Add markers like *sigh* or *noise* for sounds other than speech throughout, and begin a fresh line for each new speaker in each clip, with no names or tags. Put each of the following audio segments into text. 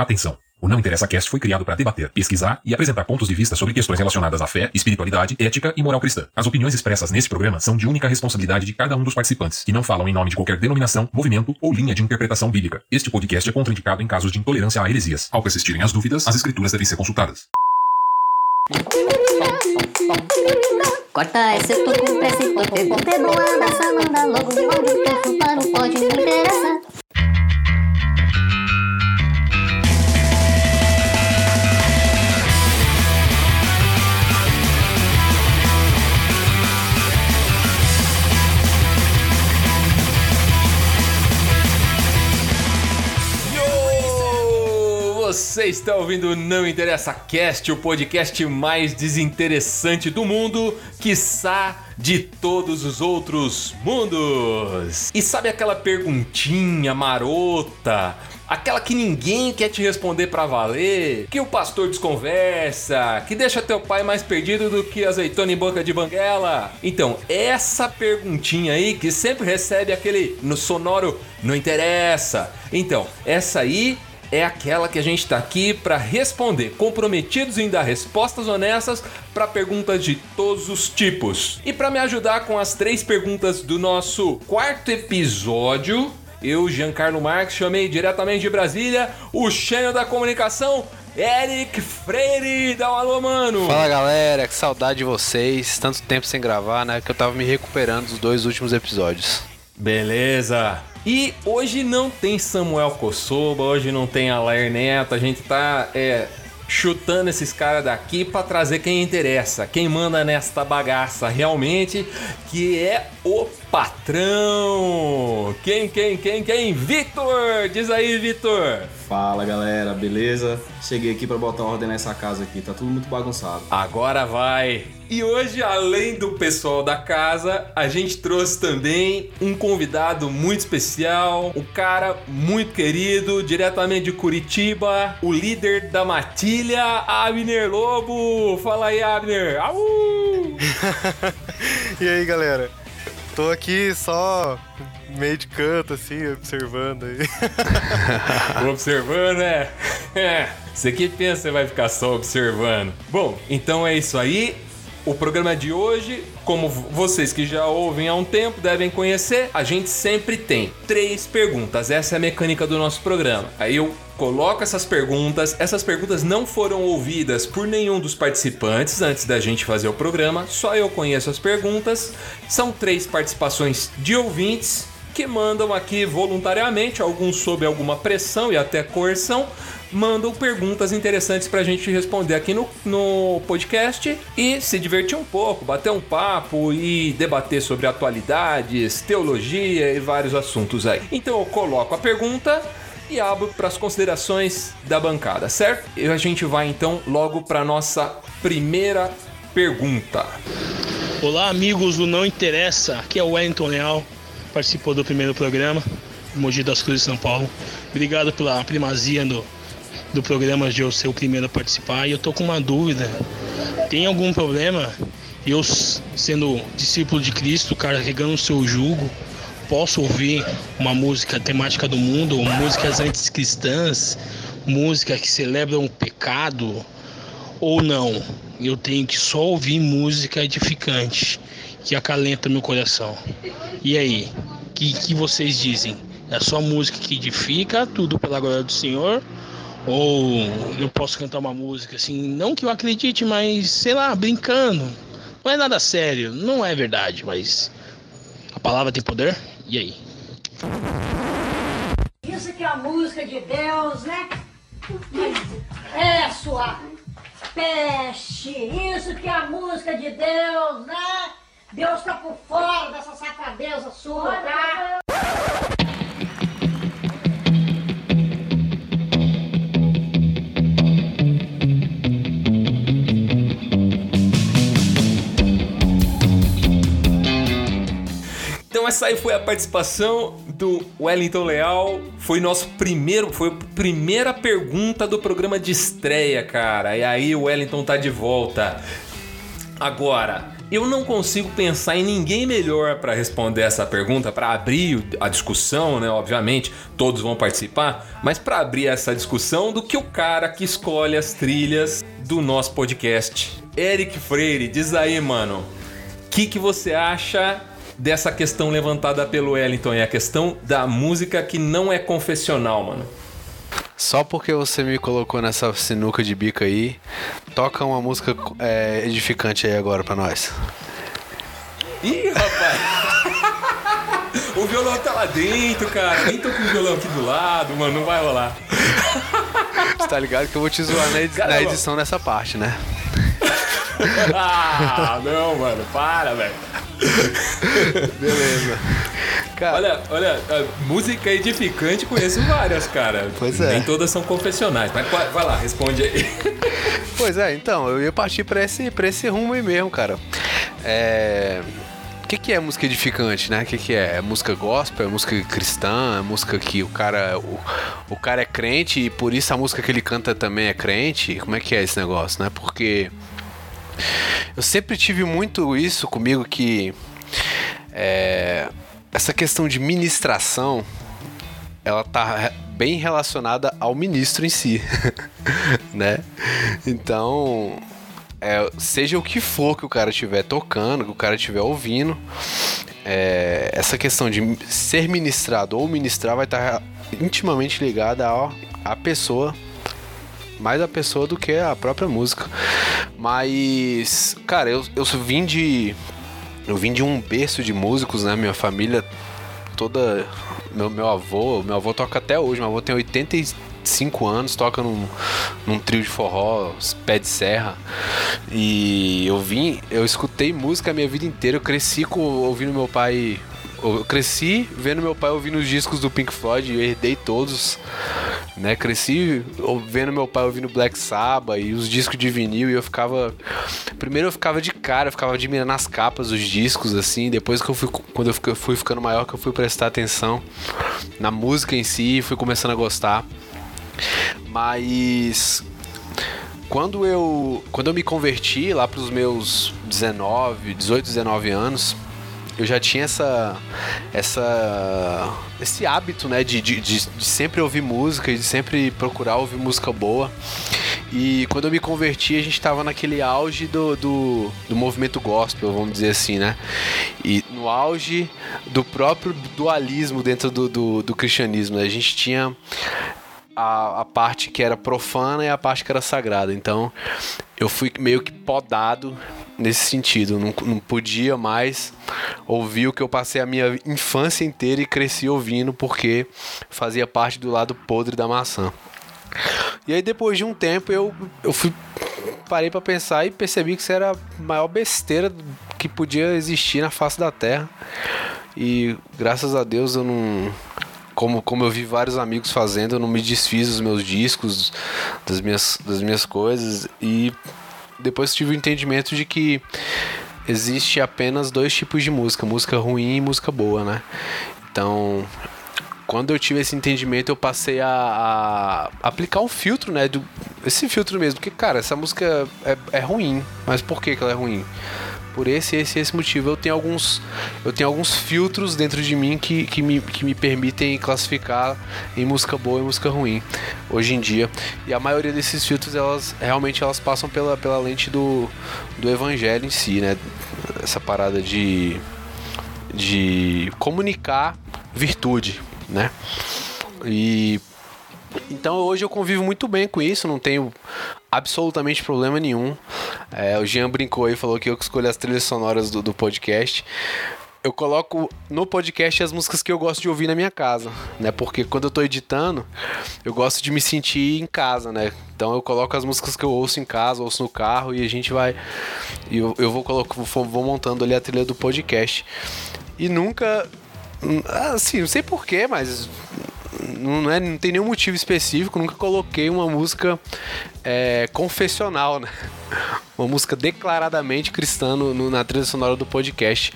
Atenção! O Não Interessa Cast foi criado para debater, pesquisar e apresentar pontos de vista sobre questões relacionadas à fé, espiritualidade, ética e moral cristã. As opiniões expressas nesse programa são de única responsabilidade de cada um dos participantes, que não falam em nome de qualquer denominação, movimento ou linha de interpretação bíblica. Este podcast é contraindicado em casos de intolerância a heresias. Ao persistirem as dúvidas, as escrituras devem ser consultadas.
Corta esse toco com pressa e poder Poder boa dessa manda logo tempo para o pode me
Você está ouvindo Não Interessa Cast, o podcast mais desinteressante do mundo, quiçá de todos os outros mundos. E sabe aquela perguntinha marota? Aquela que ninguém quer te responder para valer, que o pastor desconversa, que deixa teu pai mais perdido do que azeitona em boca de banguela. Então, essa perguntinha aí que sempre recebe aquele no sonoro não interessa. Então, essa aí é aquela que a gente está aqui para responder, comprometidos em dar respostas honestas para perguntas de todos os tipos. E para me ajudar com as três perguntas do nosso quarto episódio, eu, Giancarlo Marques, chamei diretamente de Brasília o gênio da comunicação, Eric Freire, dá um alô, mano!
Fala galera, que saudade de vocês. Tanto tempo sem gravar, né? Que eu tava me recuperando dos dois últimos episódios.
Beleza! E hoje não tem Samuel Kossoba, hoje não tem Alair Neto, a gente tá é, chutando esses caras daqui para trazer quem interessa, quem manda nesta bagaça realmente, que é o patrão. Quem, quem, quem, quem? Vitor! Diz aí, Vitor!
Fala galera, beleza? Cheguei aqui para botar ordem nessa casa aqui, tá tudo muito bagunçado.
Agora vai! E hoje, além do pessoal da casa, a gente trouxe também um convidado muito especial, um cara muito querido, diretamente de Curitiba, o líder da matilha, Abner Lobo. Fala aí, Abner! Au! *laughs*
e aí, galera? Tô aqui só meio de canto, assim, observando aí. *laughs*
observando? É. *laughs* Você que pensa que vai ficar só observando. Bom, então é isso aí. O programa de hoje, como vocês que já ouvem há um tempo devem conhecer, a gente sempre tem três perguntas. Essa é a mecânica do nosso programa. Aí eu coloco essas perguntas. Essas perguntas não foram ouvidas por nenhum dos participantes antes da gente fazer o programa, só eu conheço as perguntas. São três participações de ouvintes que mandam aqui voluntariamente, alguns sob alguma pressão e até coerção, mandam perguntas interessantes pra gente responder aqui no, no podcast e se divertir um pouco, bater um papo e debater sobre atualidades, teologia e vários assuntos aí. Então eu coloco a pergunta e abro para as considerações da bancada, certo? E a gente vai então logo para nossa primeira pergunta.
Olá, amigos do Não Interessa. Aqui é o Wellington Leal, participou do primeiro programa, Mogi das Cruzes, São Paulo. Obrigado pela primazia do, do programa de eu ser o primeiro a participar. E eu tô com uma dúvida: tem algum problema eu, sendo discípulo de Cristo, carregando o seu jugo? posso ouvir uma música temática do mundo, músicas anticristãs, música que celebram o pecado, ou não? Eu tenho que só ouvir música edificante, que acalenta meu coração. E aí, que, que vocês dizem? É só música que edifica, tudo pela glória do Senhor? Ou eu posso cantar uma música assim, não que eu acredite, mas sei lá, brincando. Não é nada sério, não é verdade, mas a palavra tem poder? E aí?
Isso que é a música de Deus, né? É sua peste. Isso que é a música de Deus, né? Deus tá por fora dessa safadeza sua, tá?
essa aí foi a participação do Wellington Leal. Foi nosso primeiro, foi a primeira pergunta do programa de estreia, cara. E aí o Wellington tá de volta. Agora, eu não consigo pensar em ninguém melhor para responder essa pergunta, para abrir a discussão, né? Obviamente, todos vão participar, mas para abrir essa discussão do que o cara que escolhe as trilhas do nosso podcast. Eric Freire, diz aí, mano, o que, que você acha dessa questão levantada pelo Wellington? É a questão da música que não é confessional, mano.
Só porque você me colocou nessa sinuca de bico aí, toca uma música é, edificante aí agora pra nós.
Ih, rapaz! o violão tá lá dentro, cara. Nem tô com o violão aqui do lado, mano. Não vai rolar.
Você tá ligado que eu vou te zoar na, edi- na
Caramba.
edição nessa parte, né?
Ah, não, mano. Para, velho.
Beleza. Cara,
Olha, olha, a música edificante conheço várias, cara.
Pois é.
Nem todas são confessionais. Mas vai vai lá, responde aí. *laughs*
Pois é, então, eu ia partir pra esse, pra esse rumo aí mesmo, cara. É. O que, que é música edificante, né? O que, que é? É música gospel? É música cristã? É música que o cara. O, o cara é crente e por isso a música que ele canta também é crente? Como é que é esse negócio, né? Porque. Eu sempre tive muito isso comigo que. É, essa questão de ministração ela tá bem relacionada ao ministro em si, *laughs* né? Então, é, seja o que for que o cara estiver tocando, que o cara estiver ouvindo, é, essa questão de ser ministrado ou ministrar vai estar intimamente ligada ao- à pessoa, mais a pessoa do que a própria música. Mas, cara, eu, eu vim de. Eu vim de um berço de músicos, né? Minha família toda. Meu, meu avô, meu avô toca até hoje, meu avô tem 85 anos, toca num, num trio de forró, pé de serra. E eu vim, eu escutei música a minha vida inteira, eu cresci com, ouvindo meu pai. Eu cresci vendo meu pai ouvindo os discos do Pink Floyd, eu herdei todos, né? Cresci vendo meu pai ouvindo Black Sabbath e os discos de vinil e eu ficava primeiro eu ficava de cara, eu ficava admirando as capas dos discos assim, depois que eu fui quando eu fica- fui ficando maior que eu fui prestar atenção na música em si, e fui começando a gostar. Mas quando eu quando eu me converti lá pros meus 19, 18, 19 anos, eu já tinha essa essa esse hábito, né, de, de, de- de sempre ouvir música e de sempre procurar ouvir música boa. E quando eu me converti, a gente estava naquele auge do, do, do movimento gospel, vamos dizer assim, né? E no auge do próprio dualismo dentro do, do, do cristianismo. né? A gente tinha a, a parte que era profana e a parte que era sagrada. Então eu fui meio que podado nesse sentido. Não, não podia mais ouvir o que eu passei a minha infância inteira e cresci ouvindo porque fazia parte do lado podre da maçã. E aí depois de um tempo eu, eu fui parei pra pensar e percebi que isso era a maior besteira que podia existir na face da terra. E graças a Deus eu não como, como eu vi vários amigos fazendo, eu não me desfiz dos meus discos, das minhas, das minhas coisas. E depois tive o entendimento de que existe apenas dois tipos de música: música ruim e música boa, né? Então, quando eu tive esse entendimento, eu passei a, a aplicar um filtro, né? Do, esse filtro mesmo, porque, cara, essa música é, é ruim. Mas por que, que ela é ruim? Por esse, esse esse motivo. Eu tenho alguns, eu tenho alguns filtros dentro de mim que, que, me, que me permitem classificar em música boa e música ruim hoje em dia. E a maioria desses filtros, elas realmente elas passam pela, pela lente do, do evangelho em si, né? Essa parada de, de comunicar virtude, né? E então hoje eu convivo muito bem com isso, não tenho absolutamente problema nenhum. É, o Jean brincou aí, falou que eu que escolho as trilhas sonoras do, do podcast. Eu coloco no podcast as músicas que eu gosto de ouvir na minha casa, né? Porque quando eu tô editando, eu gosto de me sentir em casa, né? Então eu coloco as músicas que eu ouço em casa, ouço no carro e a gente vai. e Eu, eu vou, coloco, vou, montando ali a trilha do podcast. E nunca. Assim, não sei porquê, mas não, é, não tem nenhum motivo específico, nunca coloquei uma música é, confessional, né? *laughs* Uma música declaradamente cristã no, no- na trilha sonora do podcast.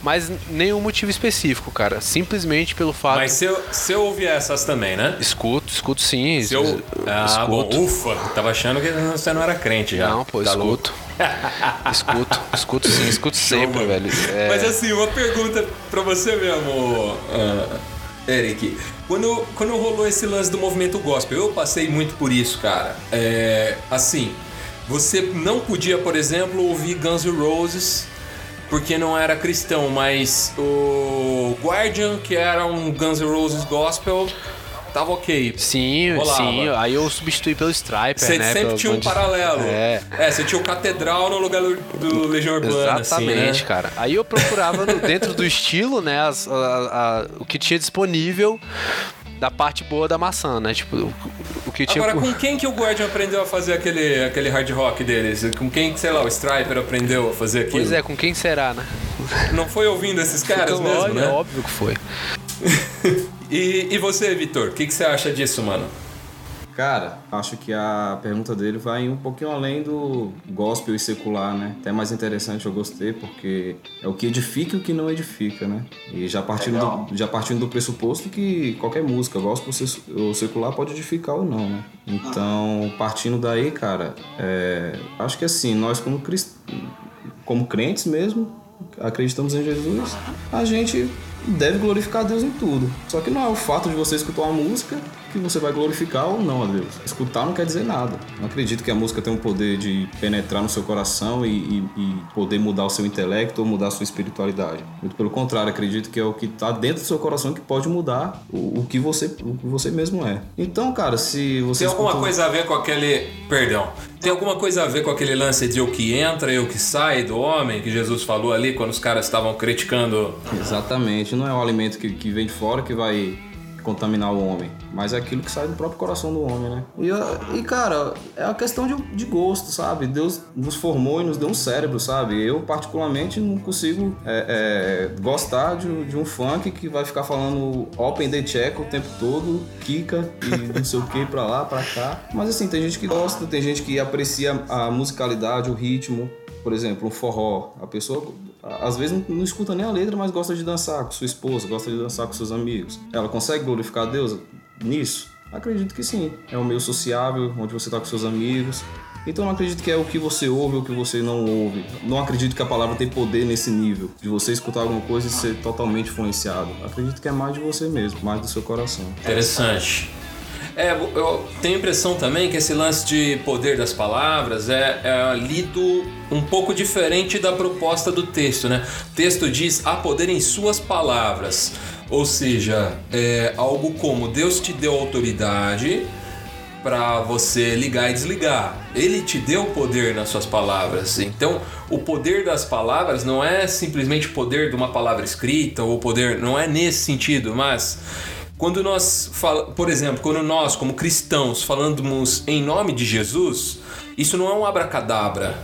Mas nenhum motivo específico, cara. Simplesmente pelo fato.
Mas se eu, se eu ouvir essas também, né?
Escuto, escuto sim.
Se eu... Ah, bom,
escuto.
ufa. Tava achando que você não era crente já.
Não, pô,
Tá
escuto. *laughs* Escuto, escuto sim, escuto sempre,
mano.
velho. É,
Mas assim, uma pergunta pra você mesmo, ah, Eric. Quando, quando rolou esse lance do movimento gospel, eu passei muito por isso, cara. É, assim, você não podia, por exemplo, ouvir Guns N' Roses porque não era cristão, mas o Guardian, que era um Guns N' Roses gospel, tava ok.
Sim,
Rolava.
sim. Aí eu substituí pelo Striper,
Você
né?
sempre tinha um paralelo.
É.
você tinha o Catedral no lugar do, Legião Urbana,
Exatamente,
assim, né?
cara. Aí eu procurava no- dentro do estilo, né, as- a- a- o que tinha disponível da parte boa da maçã, né? Tipo, o, o que tinha.
Agora, com quem que o Guardian aprendeu a fazer aquele, aquele hard rock deles? Com quem, que, sei lá, o Striper aprendeu a fazer aquilo?
Pois é, com quem será, né?
Não foi ouvindo esses caras mesmo, né?
óbvio que foi. *laughs*
E, e você, Vitor, o que, que você acha disso, mano?
Cara, acho que a pergunta dele vai um pouquinho além do gospel e secular, né? Até mais interessante, eu gostei, porque é o que edifica e o que não edifica, né? E já partindo, do, já partindo do pressuposto que qualquer música, gospel ou secular, pode edificar ou não, né? Então, partindo daí, cara, é, acho que assim, nós como, crist... como crentes mesmo, acreditamos em Jesus, a gente deve glorificar Deus em tudo. Só que não é o fato de você escutar uma música que você vai glorificar ou não a Deus. Escutar não quer dizer nada. Não acredito que a música tem o poder de penetrar no seu coração e, e- e poder mudar o seu intelecto ou mudar a sua espiritualidade. Muito pelo contrário, acredito que é o que está dentro do seu coração que pode mudar o, o que você, o que você mesmo é. Então, cara, se você
Tem alguma
escuta um-
coisa a ver com aquele. Perdão. Tem alguma coisa a ver com aquele lance de o que entra e o que sai do homem que Jesus falou ali quando os caras estavam criticando?
Exatamente, não é o alimento que, que vem de fora que vai contaminar o homem, mas é aquilo que sai do próprio coração do homem, né? E, e, cara, é uma questão de, de gosto, sabe? Deus nos formou e nos deu um cérebro, sabe? Eu, particularmente, não consigo é, é, gostar de, um- de um funk que vai ficar falando open the check o tempo todo, Kika e não sei o que pra lá, pra cá. Mas assim, tem gente que gosta, tem gente que aprecia a musicalidade, o ritmo, por exemplo, um forró. A pessoa às vezes não, não escuta nem a letra, mas gosta de dançar com sua esposa, gosta de dançar com seus amigos. Ela consegue glorificar Deus nisso? Acredito que sim. É um meio sociável, onde você está com seus amigos. Então não acredito que é o que você ouve ou o que você não ouve. Não acredito que a palavra tem poder nesse nível, de você escutar alguma coisa e ser totalmente influenciado. Acredito que é mais de você mesmo, mais do seu coração.
Interessante. É, eu tenho a impressão também que esse lance de poder das palavras é, é lido um pouco diferente da proposta do texto, né? O texto diz há poder em suas palavras. Ou seja, é algo como Deus te deu autoridade para você ligar e desligar. Ele te deu poder nas suas palavras. Então, o poder das palavras não é simplesmente poder de uma palavra escrita ou poder, não é nesse sentido, mas quando nós, por exemplo, quando nós como cristãos falamos em nome de Jesus, isso não é um abracadabra.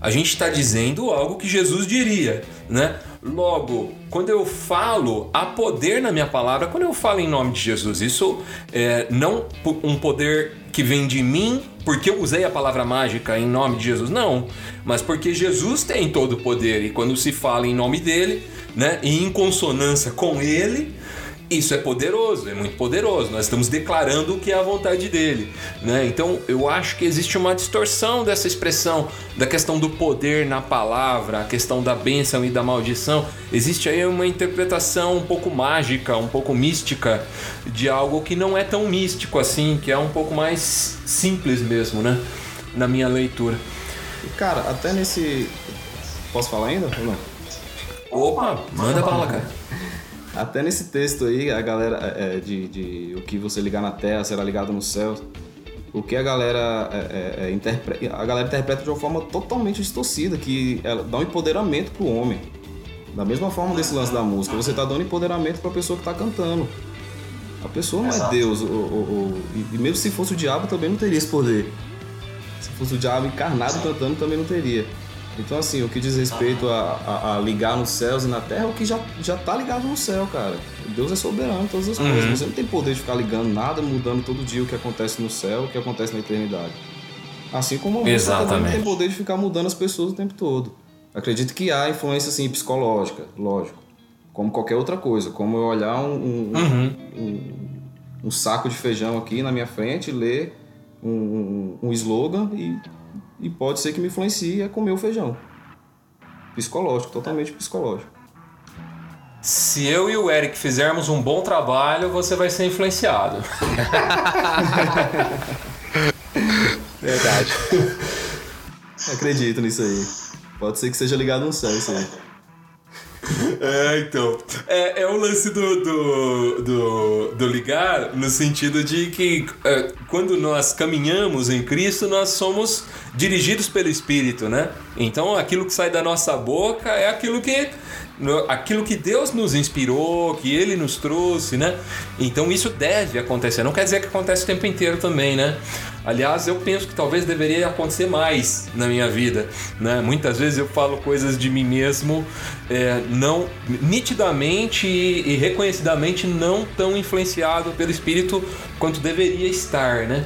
A gente está dizendo algo que Jesus diria, né? Logo, quando eu falo, há poder na minha palavra quando eu falo em nome de Jesus. Isso é não um poder que vem de mim porque eu usei a palavra mágica em nome de Jesus, não. Mas porque Jesus tem todo o poder e quando se fala em nome dele, né, e em consonância com ele, isso é poderoso, é muito poderoso. Nós estamos declarando o que é a vontade dele, né? Então, eu acho que existe uma distorção dessa expressão da questão do poder na palavra, a questão da bênção e da maldição. Existe aí uma interpretação um pouco mágica, um pouco mística de algo que não é tão místico assim, que é um pouco mais simples mesmo, né? Na minha leitura.
Cara, até nesse. Posso falar ainda? Não?
Opa, manda bala, cara.
Até nesse texto aí, a galera é, é, de, de o que você ligar na terra será ligado no céu. O que a galera é, é, é, interpreta, a galera interpreta de uma forma totalmente distorcida, que ela dá um empoderamento pro homem. Da mesma forma desse lance da música, você tá dando empoderamento pra pessoa que tá cantando. A pessoa não é Deus, o- e e mesmo se fosse o diabo também não teria esse poder. Se fosse o diabo encarnado cantando também não teria. Então, assim, o que diz respeito a, a- a ligar nos céus e na terra é o que já, já tá ligado no céu, cara. Deus é soberano em todas as coisas. Você não tem poder de ficar ligando nada, mudando todo dia o que acontece no céu, o que acontece na eternidade. Assim como você também não
Exatamente.
tem poder de ficar mudando as pessoas o tempo todo. Acredito que há influência, assim, psicológica, lógico. Como qualquer outra coisa. Como eu olhar um, um- um- um saco de feijão aqui na minha frente, ler um, um, um slogan e e pode ser que me influencie a comer o feijão. Psicológico, totalmente psicológico.
Se eu e o Eric fizermos um bom trabalho, você vai ser influenciado. *laughs*
Verdade.
Acredito nisso aí. Pode ser que seja ligado um céu isso aí. *laughs*
É, então. É, é o lance do, do, do, do ligar no sentido de que é, quando nós caminhamos em Cristo, nós somos dirigidos pelo Espírito, né? Então aquilo que sai da nossa boca é aquilo que. Aquilo que Deus nos inspirou, que Ele nos trouxe, né? Então isso deve acontecer. Não quer dizer que acontece o tempo inteiro também, né? Aliás, eu penso que talvez deveria acontecer mais na minha vida, né? Muitas vezes eu falo coisas de mim mesmo é, não nitidamente e, e reconhecidamente não tão influenciado pelo Espírito quanto deveria estar, né?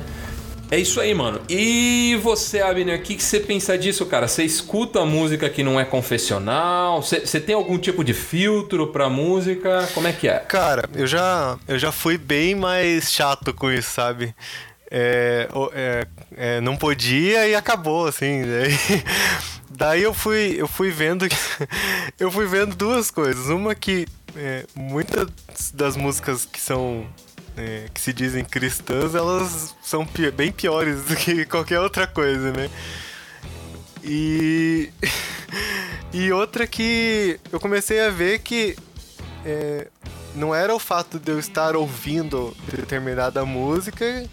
É isso aí, mano. E você, Abner, o que, que você pensa disso, cara? Você escuta música que não é confessional? Você, você tem algum tipo de filtro pra música? Como é que é?
Cara, eu já, eu já fui bem mais chato com isso, sabe? É, é, é, não podia e acabou, assim. *laughs* Daí, daí eu fui, eu fui vendo, *laughs* eu fui vendo duas coisas. Uma que é, muitas das músicas que são é, que se dizem cristãs, elas são pi- bem piores do que qualquer outra coisa, né? E *laughs* e outra que eu comecei a ver que é, não era o fato de eu estar ouvindo determinada música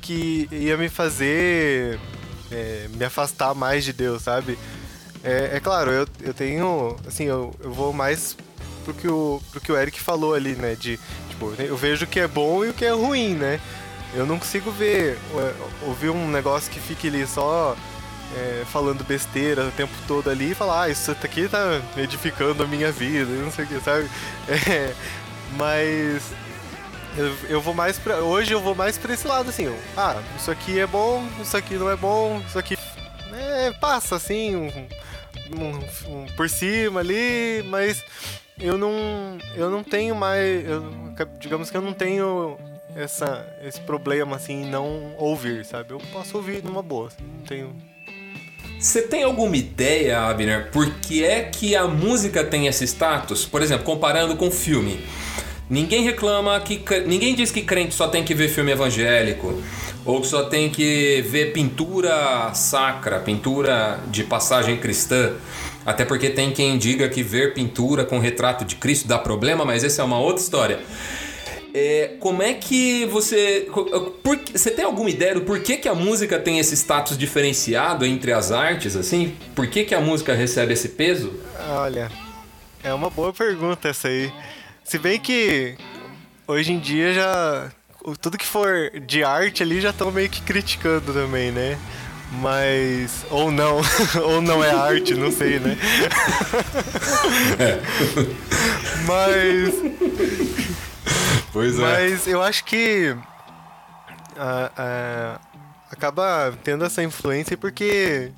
que ia me fazer é, me afastar mais de Deus, sabe? É, é claro, eu, eu tenho. Assim, eu, eu vou mais pro que, o, pro que o Eric falou ali, né? De, tipo, eu vejo o que é bom e o que é ruim, né? Eu não consigo ver, é, ouvir um negócio que fique ali só é, falando besteira o tempo todo ali e falar, ah, isso aqui tá edificando a minha vida, não sei o que, sabe? *laughs* É, mas eu, eu vou mais pra. Hoje eu vou mais pra esse lado, assim, ah, isso aqui é bom, isso aqui não é bom, isso aqui é, passa assim, um, um- um por cima ali, mas eu não. Eu não tenho mais. eu- digamos que eu não tenho essa, esse problema assim em não ouvir, sabe? Eu posso ouvir numa boa. assim, Não tenho.
Você tem alguma ideia, Abner, por que é que a música tem esse status? Por exemplo, comparando com filme. Ninguém reclama que. Ninguém diz que crente só tem que ver filme evangélico. Ou que só tem que ver pintura sacra, pintura de passagem cristã. Até porque tem quem diga que ver pintura com retrato de Cristo dá problema, mas essa é uma outra história. É, como é que você. por você tem alguma ideia do porquê que a música tem esse status diferenciado entre as artes, assim? Por que, que a música recebe esse peso?
Olha, é uma boa pergunta essa aí. Se bem que hoje em dia já. Tudo que for de arte ali já estão meio que criticando também, né? Mas. Ou não. *laughs* ou não é arte, não sei, né? *laughs* Mas.
Pois
Mas eu acho que ah, ah, acaba tendo essa influência porque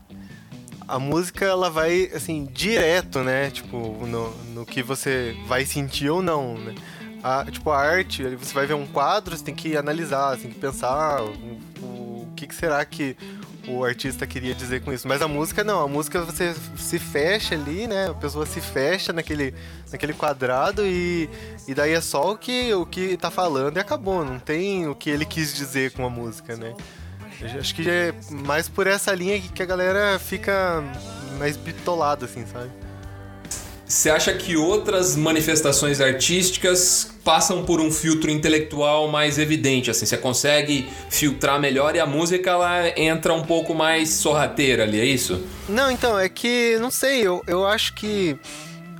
a música ela vai assim direto, né? Tipo, no, no que você vai sentir ou não, né? A, tipo, a arte, você vai ver um quadro, você tem que analisar, você tem que pensar o, o, o que, que será que o artista queria dizer com isso. Mas a música não, a música você se fecha ali, né? A pessoa se fecha naquele, naquele quadrado e, e daí é só o que, o que tá falando e acabou. Não tem o que ele quis dizer com a música, né? Acho que é mais por essa linha que que a galera fica mais bitolada, assim, sabe?
Você acha que outras manifestações artísticas passam por um filtro intelectual mais evidente, assim? Você consegue filtrar melhor e a música ela entra um pouco mais sorrateira ali, é isso?
Não, então, é que, não sei, eu, eu acho que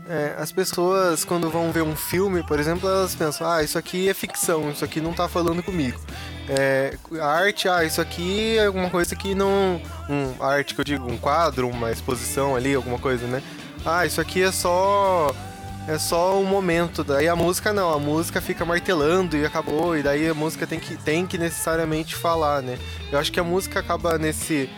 é, as pessoas, quando vão ver um filme, por exemplo, elas pensam, ah, isso aqui é ficção, isso aqui não tá falando comigo. É, arte, ah, isso aqui é alguma coisa que não. Um, arte que eu digo, um quadro, uma exposição ali, alguma coisa, né? Ah, isso aqui é só. É só um momento. Daí a música não, a música fica martelando e acabou, e daí a música tem que, tem que necessariamente falar, né? Eu acho que a música acaba nesse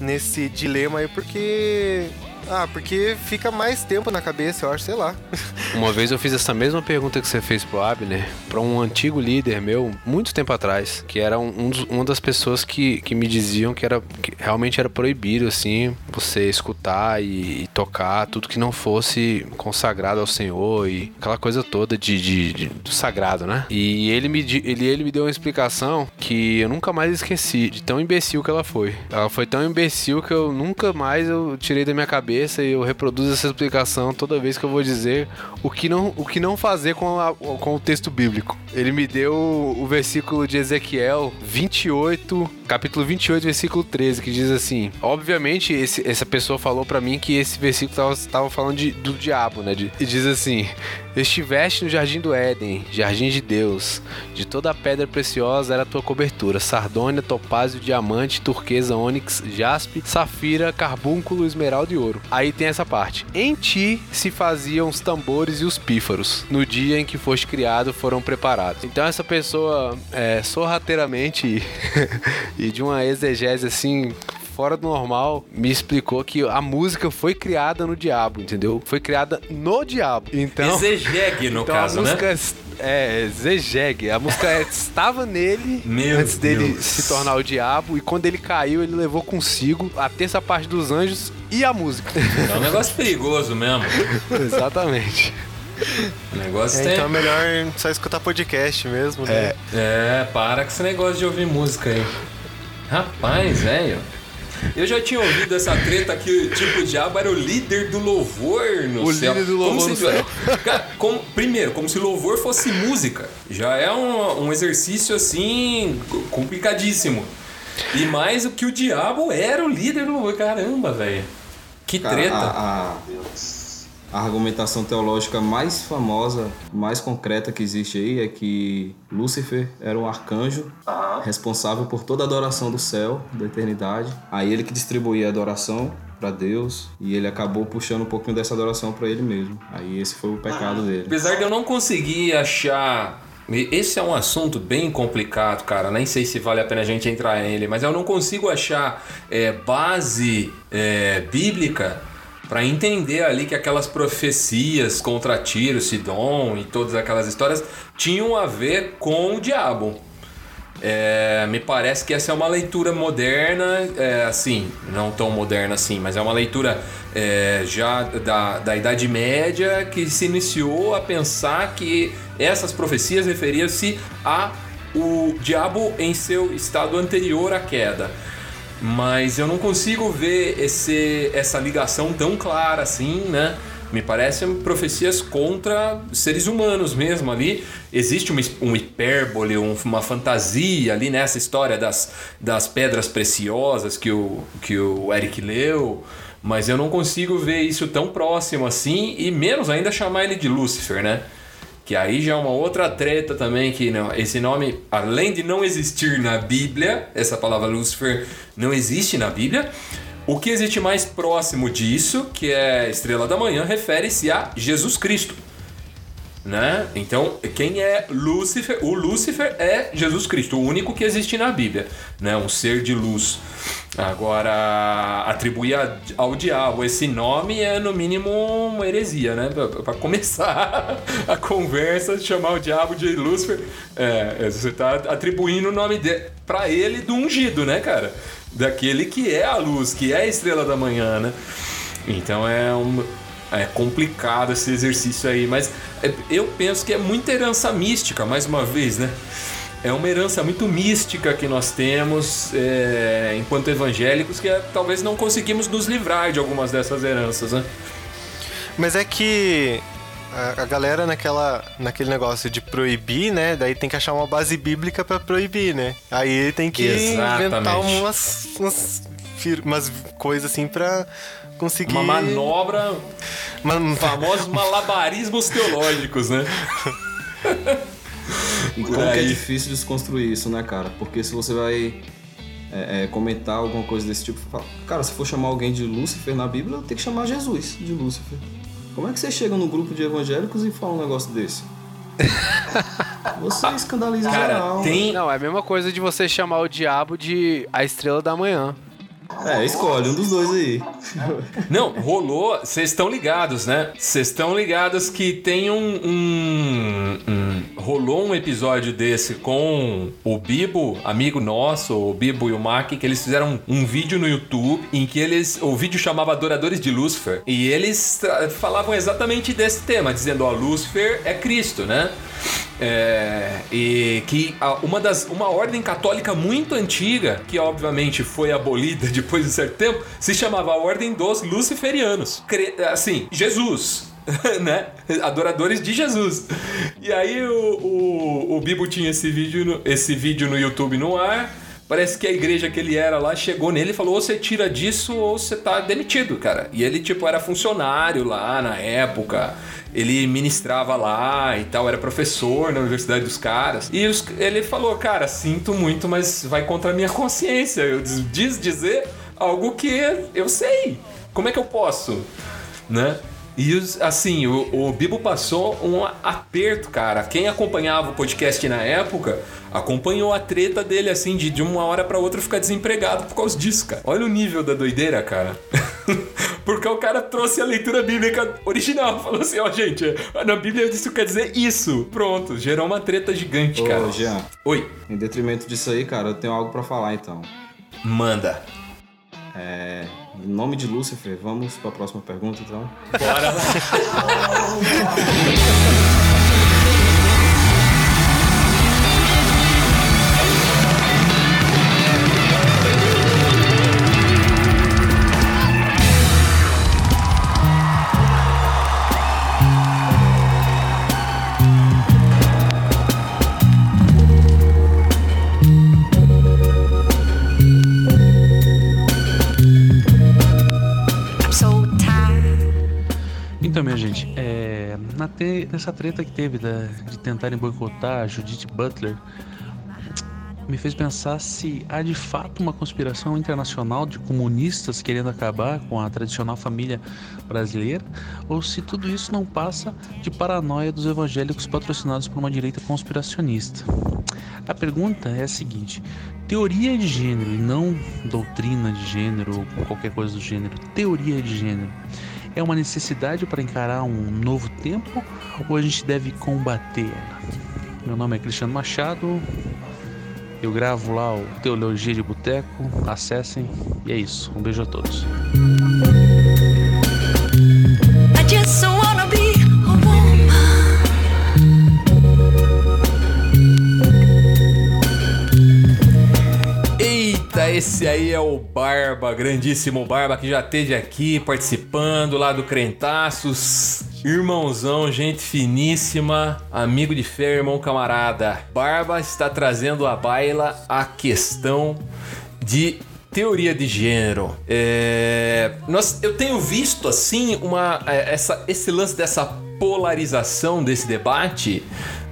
nesse dilema aí porque Ah, porque fica mais tempo na cabeça, eu acho, sei lá. *laughs*
Uma vez eu fiz essa mesma pergunta que você fez pro Abner pra um antigo líder meu, muito tempo atrás, que era um, dos- uma das pessoas que, que me diziam que era que realmente era proibido assim você escutar e, e tocar tudo que não fosse consagrado ao Senhor e aquela coisa toda de, de- de- do sagrado, né? E ele me ele, ele me deu uma explicação que eu nunca mais esqueci de tão imbecil que ela foi. Ela foi tão imbecil que eu nunca mais eu tirei da minha cabeça e eu reproduzo essa explicação toda vez que eu vou dizer o que não, o que não fazer com, a- com o texto bíblico. Ele me deu o versículo de Ezequiel 28, capítulo 28, versículo 13, que diz assim: Obviamente, esse- essa pessoa falou pra mim que esse versículo estava falando de- do diabo, né? E diz assim: Estiveste no jardim do Éden, jardim de Deus. De toda a pedra preciosa era a tua cobertura: sardônia, topázio, diamante, turquesa, ônix, jaspe, safira, carbúnculo, esmeralda e ouro. Aí tem essa parte. Em ti se faziam os tambores e os pífaros. No dia em que foste criado, foram preparados. Então essa pessoa, é, sorrateiramente *laughs* e de uma exegese assim fora do normal, me explicou que a música foi criada no diabo, entendeu? Foi criada no diabo. Então,
Exegegue, no *laughs*
então
caso,
a
né?
música é Zegeg. A música estava nele *laughs*
Meu
antes dele
Deus.
se tornar o diabo e quando ele caiu, ele levou consigo a terça parte dos anjos e a música.
É um negócio perigoso mesmo. *laughs*
Exatamente.
O negócio
É,
tem.
então é melhor só escutar podcast mesmo, né?
É, para com esse negócio de ouvir música aí. Rapaz, velho. Eu já tinha ouvido essa treta que tipo, o diabo era o líder do louvor no
O
céu.
líder do louvor
Como
no
se-
céu. *laughs*
Cara, como- primeiro, como se louvor fosse música. Já é um, um exercício assim complicadíssimo. E mais o que o diabo era o líder do louvor. Caramba, velho. Que treta.
a, a- a argumentação teológica mais famosa, mais concreta que existe aí é que Lúcifer era um arcanjo responsável por toda a adoração do céu, da eternidade. Aí ele que distribuía a adoração para Deus e ele acabou puxando um pouquinho dessa adoração para ele mesmo. Aí esse foi o pecado dele.
Apesar de eu não conseguir achar. Esse é um assunto bem complicado, cara. Nem sei se vale a pena a gente entrar nele, mas eu não consigo achar é, base é, bíblica para entender ali que aquelas profecias contra Tiro, Sidom e todas aquelas histórias tinham a ver com o diabo. É, me parece que essa é uma leitura moderna, é, assim, não tão moderna assim, mas é uma leitura é, já da, da Idade Média que se iniciou a pensar que essas profecias referiam-se a o diabo em seu estado anterior à queda. Mas eu não consigo ver esse, essa ligação tão clara assim, né? Me parecem profecias contra seres humanos mesmo ali. Existe uma, um hipérbole, um- uma fantasia ali nessa história das, das pedras preciosas que o, que o Eric leu, mas eu não consigo ver isso tão próximo assim, e menos ainda chamar ele de Lúcifer, né? Que aí já é uma outra treta também, que não, esse nome, além de não existir na Bíblia, essa palavra Lúcifer não existe na Bíblia. O que existe mais próximo disso, que é Estrela da Manhã, refere-se a Jesus Cristo. Né? Então, quem é Lúcifer? O Lúcifer é Jesus Cristo, o único que existe na Bíblia, né? Um ser de luz. Agora, atribuir ao diabo esse nome é no mínimo uma heresia, né? Para começar *laughs* a conversa, chamar o diabo de Lúcifer, é, você tá atribuindo o nome para ele do ungido, né, cara? Daquele que é a luz, que é a estrela da manhã, né? Então é um, é complicado esse exercício aí, mas é- eu penso que é muita herança mística, mais uma vez, né? É uma herança muito mística que nós temos é, enquanto evangélicos que é, talvez não conseguimos nos livrar de algumas dessas heranças, né?
Mas é que a, galera naquela, naquele negócio de proibir, né? Daí tem que achar uma base bíblica pra proibir, né? Aí tem que
Exatamente.
inventar umas, umas, umas coisas assim pra conseguir.
Uma manobra,
Uma-
famosos malabarismos teológicos, né? *laughs*
Como que é difícil desconstruir isso, né, cara? Porque se você vai é, é, comentar alguma coisa desse tipo, fala, cara, se for chamar alguém de Lúcifer na Bíblia, tem que chamar Jesus de Lúcifer. Como é que você chega no grupo de evangélicos e fala um negócio desse? *laughs* Você escandaliza
Cara,
geral.
tem.
Não, é a mesma coisa de você chamar o diabo de a estrela da manhã.
É, escolhe um dos dois aí.
Não, rolou. Vocês estão ligados, né? Vocês estão ligados que tem um, um- um- Rolou um episódio desse com o Bibo, amigo nosso, o Bibo e o Mac, que eles fizeram um, um vídeo no YouTube em que eles. O vídeo chamava Adoradores de Lúcifer. E eles falavam exatamente desse tema, dizendo: ó, Lúcifer é Cristo, né? É, e que uma das uma ordem católica muito antiga, que obviamente foi abolida *laughs* depois de certo tempo, se chamava a Ordem dos Luciferianos. Cre- Assim, Jesus. *laughs* Né? Adoradores de Jesus. E aí o, o, o Bibo tinha esse vídeo, no, esse vídeo no YouTube no ar. Parece que a igreja que ele era lá chegou nele e falou: ou você tira disso ou você tá demitido, cara. E ele, tipo, era funcionário lá na época. Ele ministrava lá e tal, era professor na universidade dos caras. E os- ele falou: Cara, sinto muito, mas vai contra a minha consciência. Eu diz, diz dizer algo que eu sei. Como é que eu posso? Né? E assim, o, o Bibo passou um aperto, cara. Quem acompanhava o podcast na época acompanhou a treta dele, assim, de, de uma hora pra outra ficar desempregado por causa disso, cara. Olha o nível da doideira, cara. *laughs* Porque o cara trouxe a leitura bíblica original. Falou assim: ó, gente, na Bíblia isso quer dizer isso. Pronto, gerou uma treta gigante, cara.
Ô, Jean,
Oi,
em detrimento disso aí, cara, eu tenho algo pra falar então.
manda.
É, em nome de Lúcifer, vamos pra próxima pergunta então.
Bora *laughs*
na te- nessa treta que teve da- de tentarem boicotar a Judith Butler, me fez pensar se há de fato uma conspiração internacional de comunistas querendo acabar com a tradicional família brasileira, ou se tudo isso não passa de paranoia dos evangélicos patrocinados por uma direita conspiracionista. A pergunta é a seguinte: teoria de gênero e não doutrina de gênero ou qualquer coisa do gênero, teoria de gênero é uma necessidade para encarar um novo tempo ou a gente deve combater? Meu nome é Cristiano Machado, eu gravo lá o Teologia de Boteco, acessem e é isso. Um beijo a todos.
Esse aí é o Barba, grandíssimo Barba, que já esteve aqui participando lá do Crentaços. Irmãozão, gente finíssima, amigo de fé, irmão camarada. Barba está trazendo à baila a questão de teoria de gênero. É, nós, eu tenho visto assim uma é, essa, esse lance dessa polarização desse debate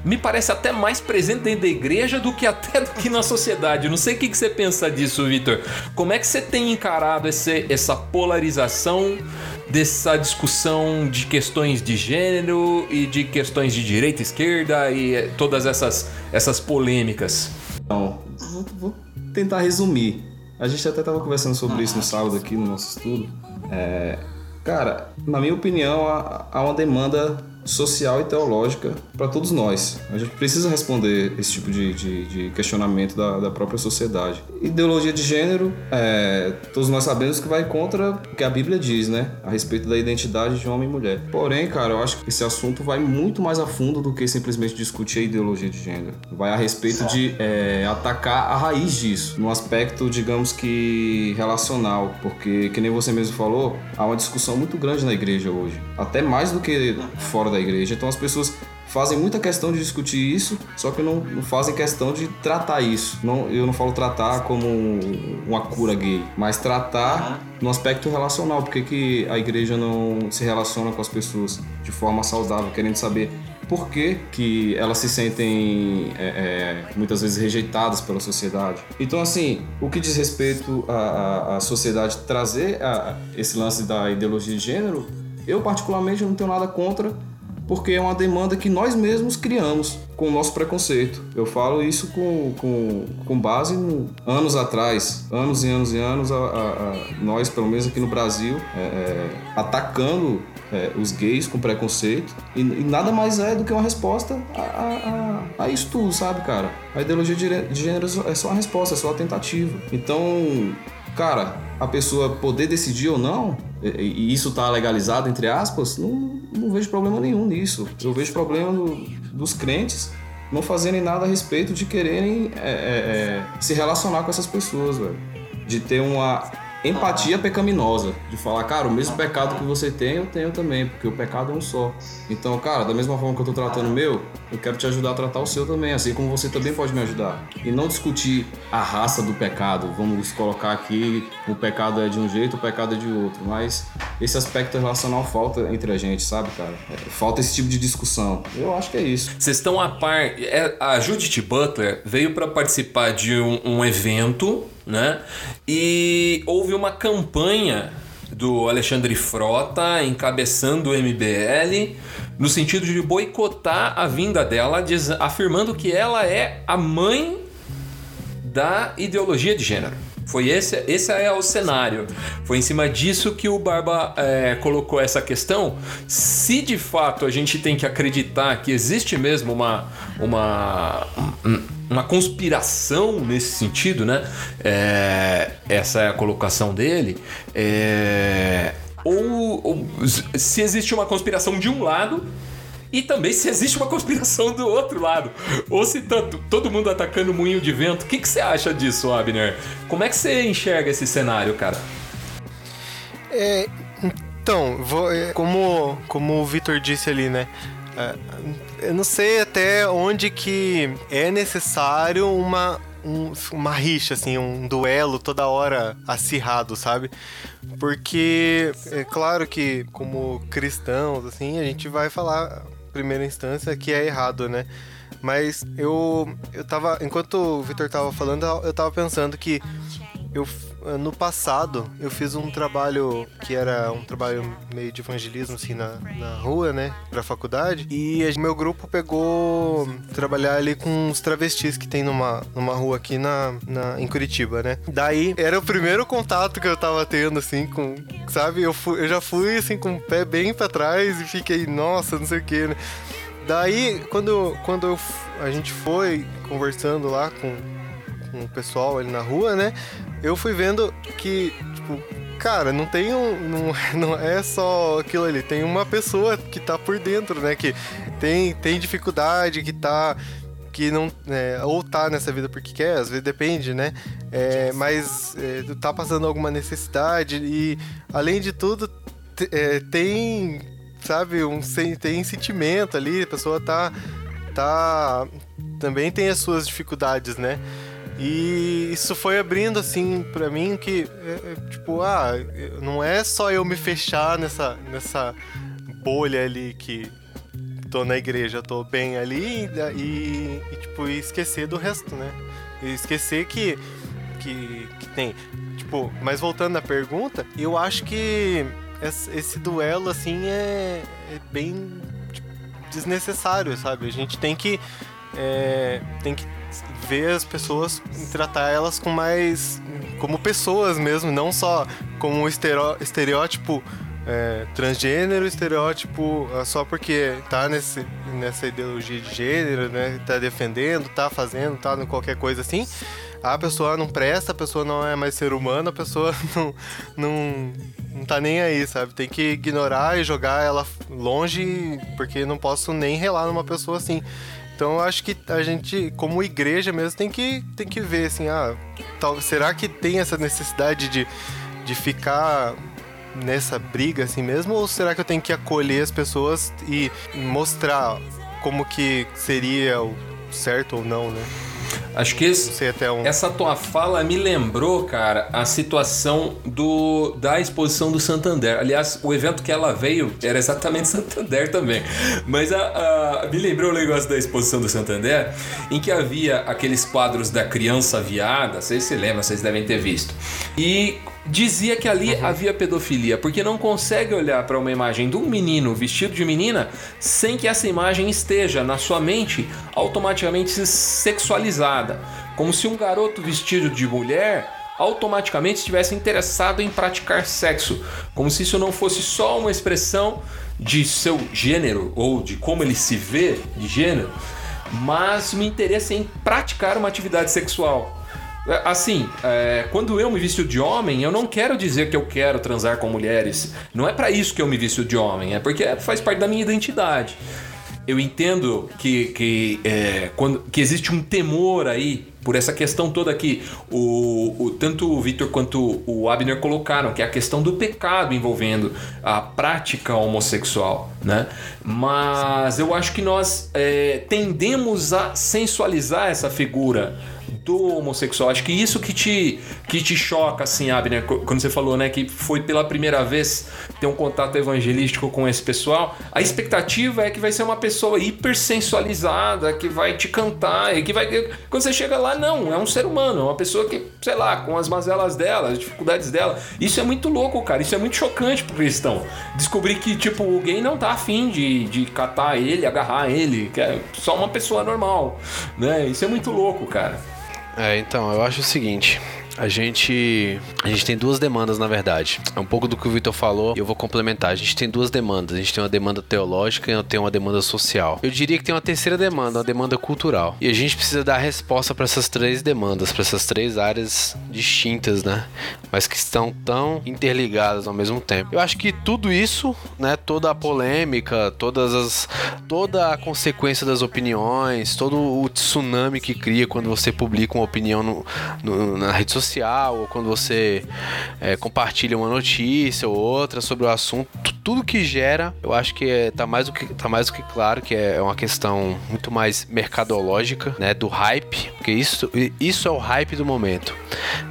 me parece até mais presente dentro da igreja do que até do que na sociedade. Não sei o que, que você pensa disso, Vitor. Como é que você tem encarado esse, essa polarização dessa discussão de questões de gênero e de questões de direita, esquerda e eh, todas essas, essas polêmicas?
Então, vou, vou tentar resumir. A gente até estava conversando sobre isso no sábado aqui no nosso estudo. É, cara, na minha opinião, há, há uma demanda social e teológica para todos nós. A gente precisa responder esse tipo de, de- de questionamento da, da própria sociedade. Ideologia de gênero, é, todos nós sabemos que vai contra o que a Bíblia diz, né? A respeito da identidade de homem e mulher. Porém, cara, eu acho que esse assunto vai muito mais a fundo do que simplesmente discutir a ideologia de gênero. Vai a respeito de é, atacar a raiz disso, no aspecto, digamos que relacional, porque, que nem você mesmo falou, há uma discussão muito grande na igreja hoje, até mais do que fora da igreja. Então as pessoas fazem muita questão de discutir isso, só que não, não fazem questão de tratar isso. Não, eu não falo tratar como uma cura gay, mas tratar no aspecto relacional. Por que, que a igreja não se relaciona com as pessoas de forma saudável, querendo saber por que, que elas se sentem é, é, muitas vezes rejeitadas pela sociedade. Então, assim, o que diz respeito à, à- à sociedade trazer a- esse lance da ideologia de gênero, eu particularmente não tenho nada contra porque é uma demanda que nós mesmos criamos com o nosso preconceito. Eu falo isso com, com, com base em anos atrás, anos e anos e anos, a, a- a- nós, pelo menos aqui no Brasil, é, é, atacando é, os gays com preconceito e, e nada mais é do que uma resposta a, a, a, isso tudo, sabe, cara? A ideologia de gê- de gênero é só uma resposta, é só uma tentativa. Então, cara, a pessoa poder decidir ou não, e, e isso tá legalizado, entre aspas, não, não vejo problema nenhum nisso. Eu vejo problema do- dos crentes não fazerem nada a respeito de quererem é, é, é, se relacionar com essas pessoas, velho. De ter uma empatia pecaminosa. De falar, cara, o mesmo pecado que você tem, eu tenho também, porque o pecado é um só. Então, cara, da mesma forma que eu tô tratando o meu, eu quero te ajudar a tratar o seu também, assim como você também pode me ajudar. E não discutir a raça do pecado. Vamos colocar aqui, o pecado é de um jeito, o pecado é de outro. Mas esse aspecto relacional falta entre a gente, sabe, cara? É, Falta esse tipo de discussão. Eu acho que é isso.
Vocês estão a par. é, A Judith Butler veio para participar de um, um evento, né? E houve uma campanha do Alexandre Frota encabeçando o MBL no sentido de boicotar a vinda dela, afirmando que ela é a mãe da ideologia de gênero. Foi esse, esse é o cenário. Foi em cima disso que o Barba é, colocou essa questão. Se de fato a gente tem que acreditar que existe mesmo uma, uma, um- uma conspiração nesse sentido, né? É, essa é a colocação dele. É, ou, ou se existe uma conspiração de um lado e também se existe uma conspiração do outro lado. Ou se tá t- todo mundo atacando o moinho de vento. O que, que você acha disso, Abner? Como é que você enxerga esse cenário, cara?
É, então, vou- é, como, como o Vitor disse ali, né? é, Eu não sei até onde que é necessário uma, um- uma rixa, assim, um duelo toda hora acirrado, sabe? Porque é claro que, como cristãos, assim, a gente vai falar, primeira instância, que é errado, né? Mas eu, eu tava. Enquanto o Vitor tava falando, eu tava pensando que eu no passado eu fiz um trabalho que era um trabalho meio de evangelismo assim na, na rua, né, pra faculdade. E meu grupo pegou trabalhar ali com os travestis que tem numa, numa rua aqui na, na em Curitiba, né? Daí era o primeiro contato que eu tava tendo assim com, sabe? Eu fui, eu já fui assim com o pé bem pra trás e fiquei, nossa, não sei o que, né? Daí, quando, quando eu a gente foi conversando lá com, com o pessoal ali na rua, né? Eu fui vendo que, tipo, cara, não tem um. Não, *laughs* não é só aquilo ali, tem uma pessoa que tá por dentro, né? Que tem, tem dificuldade, que tá. Que não. é, ou tá nessa vida porque quer, às vezes depende, né? É, mas é, tá passando alguma necessidade e, além de tudo, é, tem. Sabe, um, tem sentimento ali, a pessoa tá. tá também tem as suas dificuldades, né? E isso foi abrindo assim pra mim que é, é, tipo, ah, não é só eu me fechar nessa nessa bolha ali que tô na igreja, tô bem ali e, e, tipo esquecer do resto, né? E esquecer que que, que tem, tipo, mas voltando à pergunta, eu acho que esse, esse duelo assim é, é bem tipo, desnecessário, sabe? A gente tem que é, tem que ver as pessoas tratar elas com mais como pessoas mesmo, não só como estereótipo é, transgênero, estereótipo ah, só porque tá nesse, nessa ideologia de gênero, né? Tá defendendo, tá fazendo, tá no qualquer coisa assim. A pessoa não presta, a pessoa não é mais ser humano, a pessoa *laughs* não, não, não tá nem aí, sabe? Tem que ignorar e jogar ela longe, porque não posso nem relar numa pessoa assim. Então eu acho que a gente, como igreja mesmo, tem que, tem que ver assim, ah, tal, será que tem essa necessidade de, de ficar nessa briga assim mesmo? Ou será que eu tenho que acolher as pessoas e mostrar como que seria o certo ou não, né?
Acho que esse,
um...
essa tua fala me lembrou, cara, a situação do da exposição do Santander. Aliás, o evento que ela veio era exatamente *laughs* Santander também. Mas a, a- me lembrou o negócio da exposição do Santander, em que havia aqueles quadros da criança viada, vocês se lembram, vocês devem ter visto. e dizia que ali havia pedofilia, porque não consegue olhar para uma imagem de um menino vestido de menina sem que essa imagem esteja na sua mente automaticamente sexualizada, como se um garoto vestido de mulher automaticamente estivesse interessado em praticar sexo, como se isso não fosse só uma expressão de seu gênero ou de como ele se vê de gênero, mas um interesse em praticar uma atividade sexual. Assim, é, quando eu me visto de homem, eu não quero dizer que eu quero transar com mulheres. Não é pra isso que eu me visto de homem, é porque faz parte da minha identidade. Eu entendo que, que, é, quando, que existe um temor aí por essa questão toda que o, o- tanto o Victor quanto o Abner colocaram, que é a questão do pecado envolvendo a prática homossexual, né? Mas eu acho que nós é, tendemos a sensualizar essa figura do homossexual. Acho que isso que te, que te choca, assim, Abner, quando você falou, né, que foi pela primeira vez ter um contato evangelístico com esse pessoal. A expectativa é que vai ser uma pessoa hipersensualizada, que vai te cantar, e que vai. Quando você chega lá, não, é um ser humano, é uma pessoa que, sei lá, com as mazelas dela, as dificuldades dela. Isso é muito louco, cara. Isso é muito chocante pro cristão. Descobrir que, tipo, o gay não tá afim de, de catar ele, agarrar ele, que é só uma pessoa normal, né? Isso é muito louco, cara.
É, então, eu acho o seguinte. A gente. A gente tem duas demandas, na verdade. É um pouco do que o Vitor falou e eu vou complementar. A gente tem duas demandas. A gente tem uma demanda teológica e tenho uma demanda social. Eu diria que tem uma terceira demanda, uma demanda cultural. E a gente precisa dar resposta para essas três demandas, para essas três áreas distintas, né? Mas que estão tão interligadas ao mesmo tempo. Eu acho que tudo isso, né? Toda a polêmica, todas as. toda a consequência das opiniões, todo o tsunami que cria quando você publica uma opinião no- no- na rede social, ou quando você é, compartilha uma notícia ou outra sobre o assunto, tu- tudo que gera, eu acho que é, tá, mais do que tá mais do que claro que é uma questão muito mais mercadológica, né? Do hype, porque isso, isso é o hype do momento,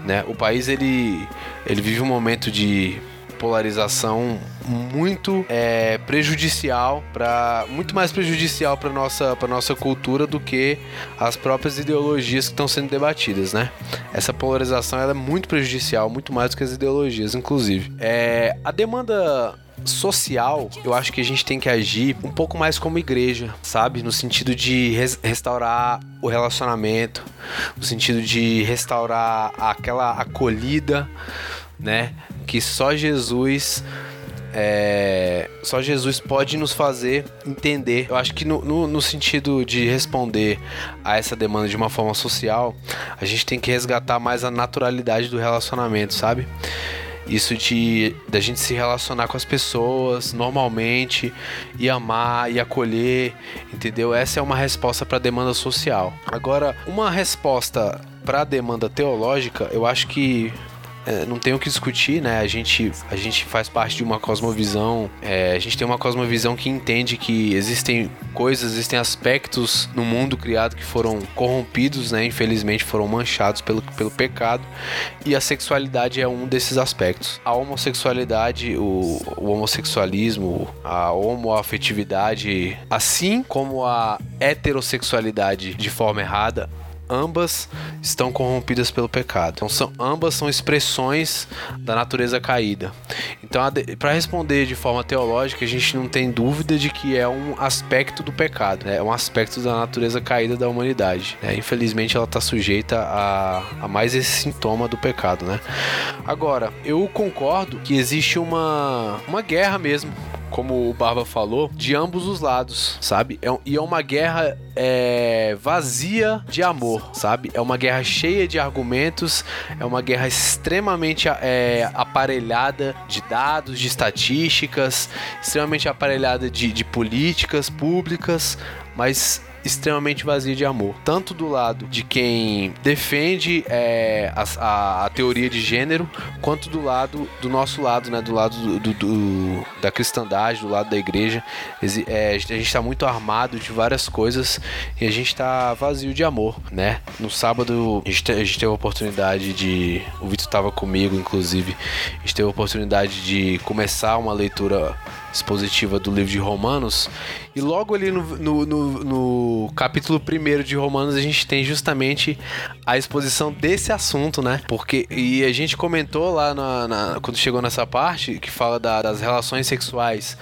né? O país ele, ele vive um momento de polarização muito é, prejudicial para muito mais prejudicial para nossa para nossa cultura do que as próprias ideologias que estão sendo debatidas, né? Essa polarização é muito prejudicial, muito mais do que as ideologias, inclusive. É, a demanda social, eu acho que a gente tem que agir um pouco mais como igreja, sabe? No sentido de res- restaurar o relacionamento, no sentido de restaurar aquela acolhida, né? Que só Jesus é, só Jesus pode nos fazer entender. Eu acho que no, no, no sentido de responder a essa demanda de uma forma social, a gente tem que resgatar mais a naturalidade do relacionamento, sabe? Isso de da gente se relacionar com as pessoas normalmente e amar e acolher, entendeu? Essa é uma resposta para a demanda social. Agora, uma resposta para a demanda teológica, eu acho que não tem o que discutir, né? A gente, a gente faz parte de uma cosmovisão, é, a gente tem uma cosmovisão que entende que existem coisas, existem aspectos no mundo criado que foram corrompidos, né? Infelizmente foram manchados pelo, pelo pecado e a sexualidade é um desses aspectos. A homossexualidade, o, o homossexualismo, a homoafetividade, assim como a heterossexualidade de forma errada, ambas estão corrompidas pelo pecado. Então são ambas são expressões da natureza caída. Então para responder de forma teológica, a gente não tem dúvida de que é um aspecto do pecado, né? é um aspecto da natureza caída da humanidade. né? Infelizmente ela está sujeita a, a mais esse sintoma do pecado, né? Agora eu concordo que existe uma uma guerra mesmo como o Barba falou, de ambos os lados, sabe? É e é uma guerra é, vazia de amor, sabe? É uma guerra cheia de argumentos, é uma guerra extremamente é, aparelhada de dados, de estatísticas, extremamente aparelhada de, de políticas públicas, mas extremamente vazia de amor. Tanto do lado de quem defende é, a, a- a teoria de gênero, quanto do lado do nosso lado, né? Do lado do, do- do- da cristandade, do lado da igreja. É, a gente está muito armado de várias coisas e a gente está vazio de amor, né? No sábado a gente, te- a gente teve a oportunidade de. O Vitor estava comigo, inclusive. A gente teve a oportunidade de começar uma leitura expositiva do livro de Romanos E logo ali no, no, no- no capítulo 1 de Romanos a gente tem justamente a exposição desse assunto, né? Porque, e a gente comentou lá na, na- quando chegou nessa parte que fala da- das relações sexuais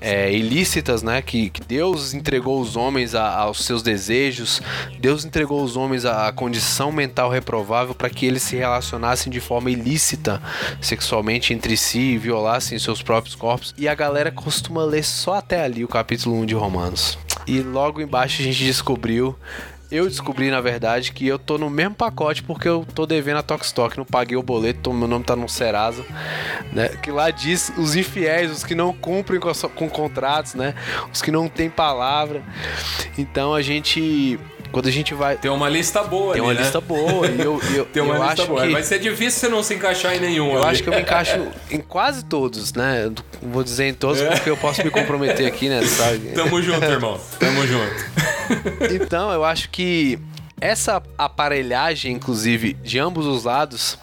é, ilícitas, né? Que, que Deus entregou os homens a- aos seus desejos, Deus entregou os homens à, condição mental reprovável para que eles se relacionassem de forma ilícita sexualmente entre si e violassem seus próprios corpos. E a galera costuma ler só até ali o capítulo 1 de Romanos. E logo embaixo a gente descobriu. Eu descobri, na verdade, que eu tô no mesmo pacote porque eu tô devendo a Tokstok, não paguei o boleto, tô- meu nome tá no Serasa, né? Que lá diz os infiéis, os que não cumprem com, com contratos, né? Os que não têm palavra. Então a gente. Quando a gente vai.
Tem uma lista boa
Tem
ali,
uma
né?
lista boa. E eu, eu, *laughs*
Tem uma
eu
lista
acho
boa.
que.
Vai ser difícil você não se encaixar em nenhum.
Eu
ali.
acho que eu me encaixo em quase todos, né? Eu Não vou dizer em todos porque eu posso me comprometer aqui, né? *laughs* Sabe?
Tamo junto, *laughs* irmão. Tamo junto.
Então, eu acho que essa aparelhagem, inclusive, de ambos os lados,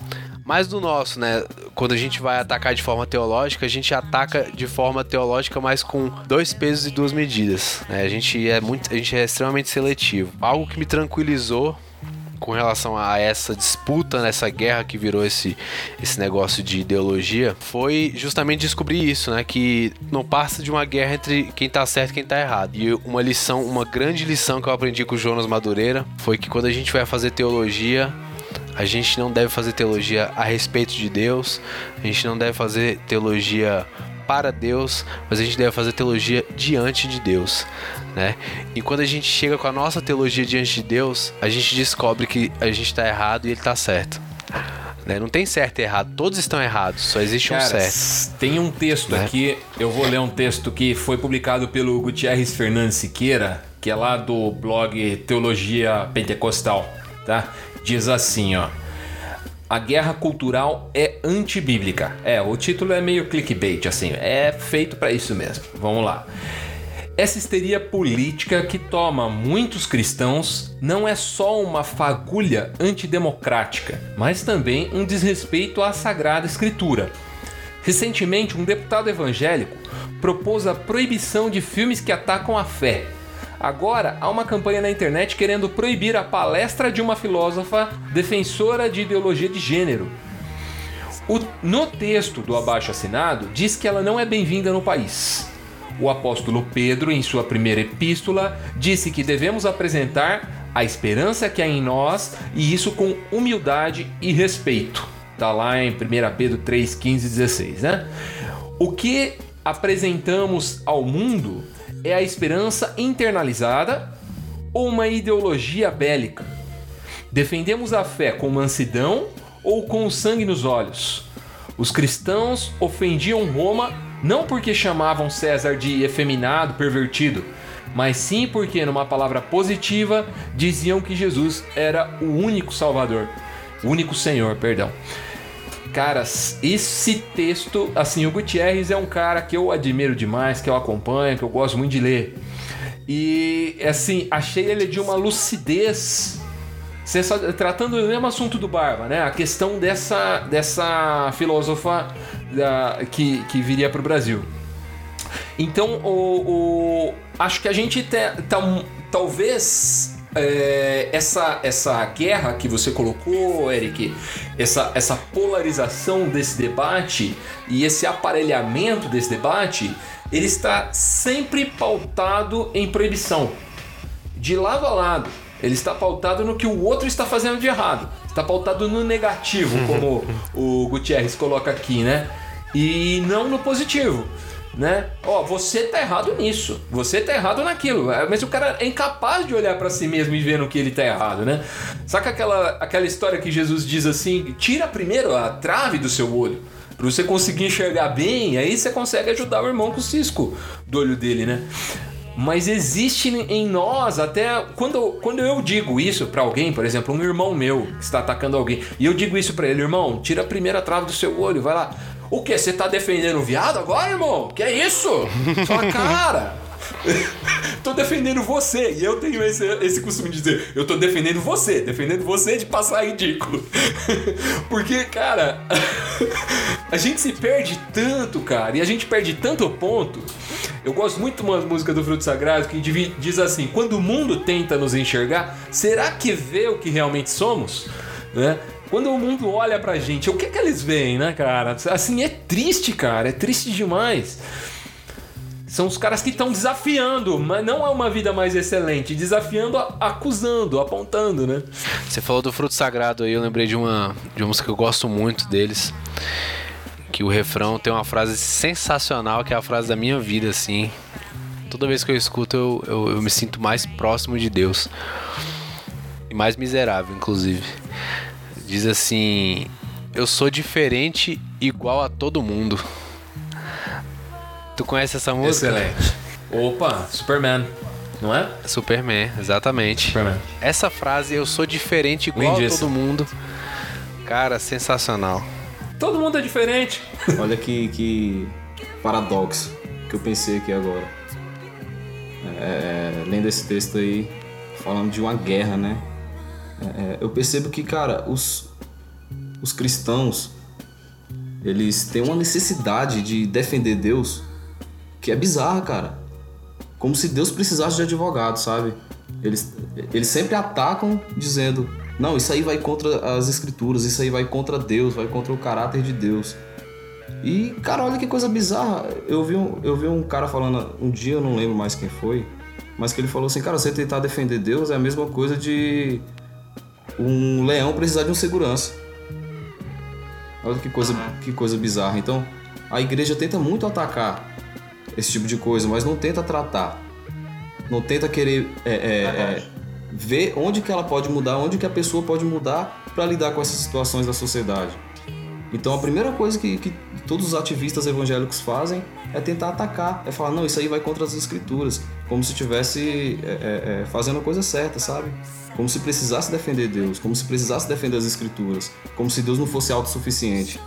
mais do nosso, né? Quando a gente vai atacar de forma teológica, a gente ataca de forma teológica, mas com dois pesos e duas medidas. né? A gente é muito, a gente é extremamente seletivo. Algo que me tranquilizou com relação a essa disputa, nessa guerra que virou esse, esse negócio de ideologia, foi justamente descobrir isso, né? Que não passa de uma guerra entre quem tá certo e quem tá errado. E uma lição, uma grande lição que eu aprendi com o Jonas Madureira foi que quando a gente vai fazer teologia, a gente não deve fazer teologia a respeito de Deus, a gente não deve fazer teologia para Deus, mas a gente deve fazer teologia diante de Deus, né? E quando a gente chega com a nossa teologia diante de Deus, a gente descobre que a gente está errado e ele está certo. Né? Não tem certo e errado, todos estão errados, só existe um
Cara,
certo.
s- tem um texto
Né?
aqui, eu vou ler um texto que foi publicado pelo Gutierrez Fernandes Siqueira, que é lá do blog Teologia Pentecostal, tá? Diz assim, ó. A guerra cultural é antibíblica. É, o título é meio clickbait, assim, é feito pra isso mesmo. Vamos lá. Essa histeria política que toma muitos cristãos não é só uma fagulha antidemocrática, mas também um desrespeito à Sagrada Escritura. Recentemente, um deputado evangélico propôs a proibição de filmes que atacam a fé. Agora, há uma campanha na internet querendo proibir a palestra de uma filósofa defensora de ideologia de gênero. O- no texto do abaixo assinado, diz que ela não é bem-vinda no país. O apóstolo Pedro, em sua primeira epístola, disse que devemos apresentar a esperança que há em nós e isso com humildade e respeito. Tá lá em 1 Pedro 3, 15 e 16, né? O que apresentamos ao mundo é a esperança internalizada ou uma ideologia bélica? Defendemos a fé com mansidão ou com sangue nos olhos? Os cristãos ofendiam Roma não porque chamavam César de efeminado, pervertido, mas sim porque, numa palavra positiva, diziam que Jesus era o único Salvador, o único Senhor, perdão. Caras, esse texto, assim, o Gutierrez é um cara que eu admiro demais, que eu acompanho, que eu gosto muito de ler. E, assim, achei ele de uma lucidez tratando do mesmo assunto do Barba, né? A questão dessa, dessa filósofa da- que, que viria para o Brasil. Então, o, o- acho que a gente te- talvez é, essa, essa guerra que você colocou, Eric, essa, essa polarização desse debate e esse aparelhamento desse debate, ele está sempre pautado em proibição de lado a lado. Ele está pautado no que o outro está fazendo de errado. Está pautado no negativo, como *laughs* o Gutierrez coloca aqui, né? E não no positivo, né? Ó, você tá errado nisso. Você tá errado naquilo. É, Mas o cara é incapaz de olhar para si mesmo e ver no que ele tá errado, né? Saca aquela, aquela história que Jesus diz assim: tira primeiro a trave do seu olho. Pra você conseguir enxergar bem, aí você consegue ajudar o irmão com o cisco do olho dele, né? Mas existe em nós, até quando, quando eu digo isso pra alguém, por exemplo, um irmão meu que está atacando alguém, e eu digo isso pra ele, irmão, tira a primeira trave do seu olho, vai lá. O que? Você tá defendendo o viado agora, irmão? Que é isso? Fala, *laughs* cara, *laughs* tô defendendo você. E eu tenho esse, esse costume de dizer, eu tô defendendo você, defendendo você de passar ridículo. *laughs* Porque, cara, a gente se perde tanto, cara, e a gente perde tanto ponto Eu gosto muito de uma música do Fruto Sagrado que diz assim: quando o mundo tenta nos enxergar, será que vê o que realmente somos? Né? Quando o mundo olha pra gente, o que que eles veem, né, cara? Assim, é triste, cara, é triste demais. São os caras que estão desafiando, mas não é uma vida mais excelente, desafiando, acusando, apontando, né?
Você falou do fruto sagrado aí, eu lembrei de uma, de uma música que eu gosto muito deles. Que o refrão tem uma frase sensacional, que é a frase da minha vida, assim. Toda vez que eu escuto, eu, eu, eu me sinto mais próximo de Deus. E mais miserável, inclusive. Diz assim: Eu sou diferente igual a todo mundo. Tu conhece essa música?
Excelente. Opa, Superman, não é?
Superman, exatamente.
Superman.
Essa frase, eu sou diferente igual a todo mundo. Cara, sensacional.
Todo mundo é diferente. *laughs*
Olha que, que paradoxo que eu pensei aqui agora. É, lendo esse texto aí, falando de uma guerra, né? É, eu percebo que, cara, os, os cristãos, eles têm uma necessidade de defender Deus que é bizarra, cara. Como se Deus precisasse de advogado, sabe? Eles, eles sempre atacam dizendo: não, isso aí vai contra as escrituras, isso aí vai contra Deus, vai contra o caráter de Deus. E, cara, olha que coisa bizarra. Eu vi um, eu vi um cara falando, um dia eu não lembro mais quem foi, mas que ele falou assim: cara, você tentar defender Deus é a mesma coisa de um leão precisar de um segurança. Olha que coisa, que coisa bizarra. Então, a igreja tenta muito atacar esse tipo de coisa, mas não tenta tratar. Não tenta querer é, é, é, ver onde que ela pode mudar, onde que a pessoa pode mudar para lidar com essas situações da sociedade. Então a primeira coisa que, que todos os ativistas evangélicos fazem é tentar atacar, é falar, não, isso aí vai contra as escrituras, como se estivesse é, é, é, fazendo a coisa certa, sabe? Como se precisasse defender Deus, como se precisasse defender as escrituras, como se Deus não fosse autossuficiente.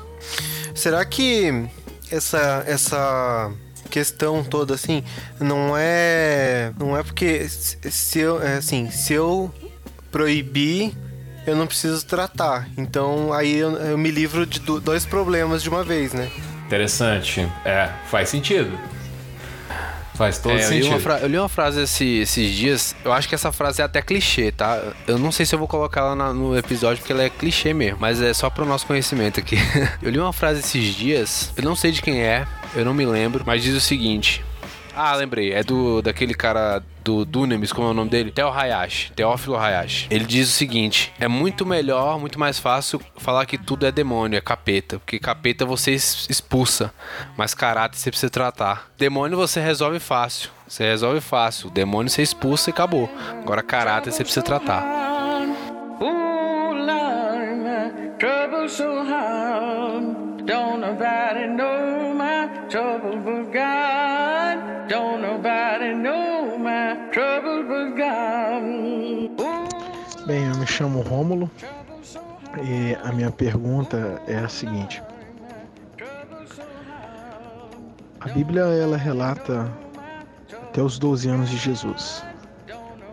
Será que essa essa questão toda assim não é não é porque se eu é, assim se eu proibir eu não preciso tratar então aí eu, eu me livro de do- dois problemas de uma vez né
Interessante. É, faz sentido. Faz todo
É, eu, li
sentido.
uma fra- eu li uma frase esses, esses dias, eu acho que essa frase é até clichê, tá? Eu não sei se eu vou colocar ela na- no episódio porque ela é clichê mesmo, mas é só pro nosso conhecimento aqui. *laughs* eu li uma frase esses dias, eu não sei de quem é, eu não me lembro, mas diz o seguinte. Ah, lembrei, é do daquele cara do Dunamis, como é o nome dele? Theo Hayashi, Teófilo Hayashi. Ele diz o seguinte: é muito melhor, muito mais fácil falar que tudo é demônio, é capeta, porque capeta você expulsa, mas caráter você precisa tratar. Demônio você resolve fácil, você resolve fácil. Demônio você expulsa e acabou. Agora caráter você precisa tratar.
Ooh, Lord, my trouble so hard. Don't nobody know my trouble but God. Don't nobody know
Bem, eu me chamo Rômulo e a minha pergunta é a seguinte. A Bíblia ela relata até os 12 anos de Jesus.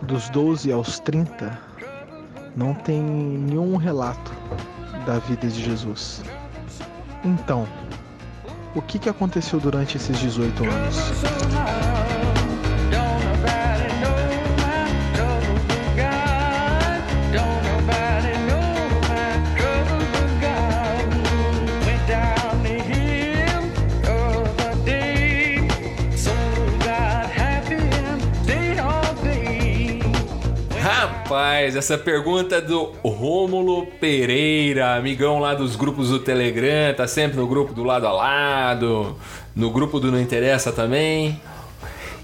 Dos 12 aos 30 não tem nenhum relato da vida de Jesus. Então, o que, que aconteceu durante esses 18 anos?
Rapaz, essa pergunta é do Rômulo Pereira, amigão lá dos grupos do Telegram, tá sempre no grupo do lado a lado, no grupo do Não Interessa também.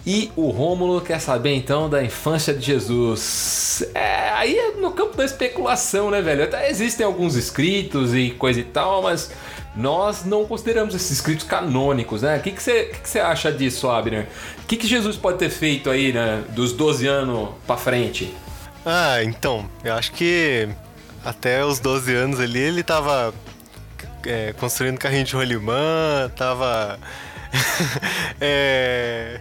E o Rômulo quer saber então da infância de Jesus. É, aí é no campo da especulação, né, velho? Até existem alguns escritos e coisa e tal, mas nós não consideramos esses escritos canônicos, né? O que que você que que você acha disso, Abner? O que, que Jesus pode ter feito aí, né, dos 12 anos pra frente?
Ah então eu acho que até os 12 anos ali ele tava é, construindo carrinho de rolimã tava *laughs* é,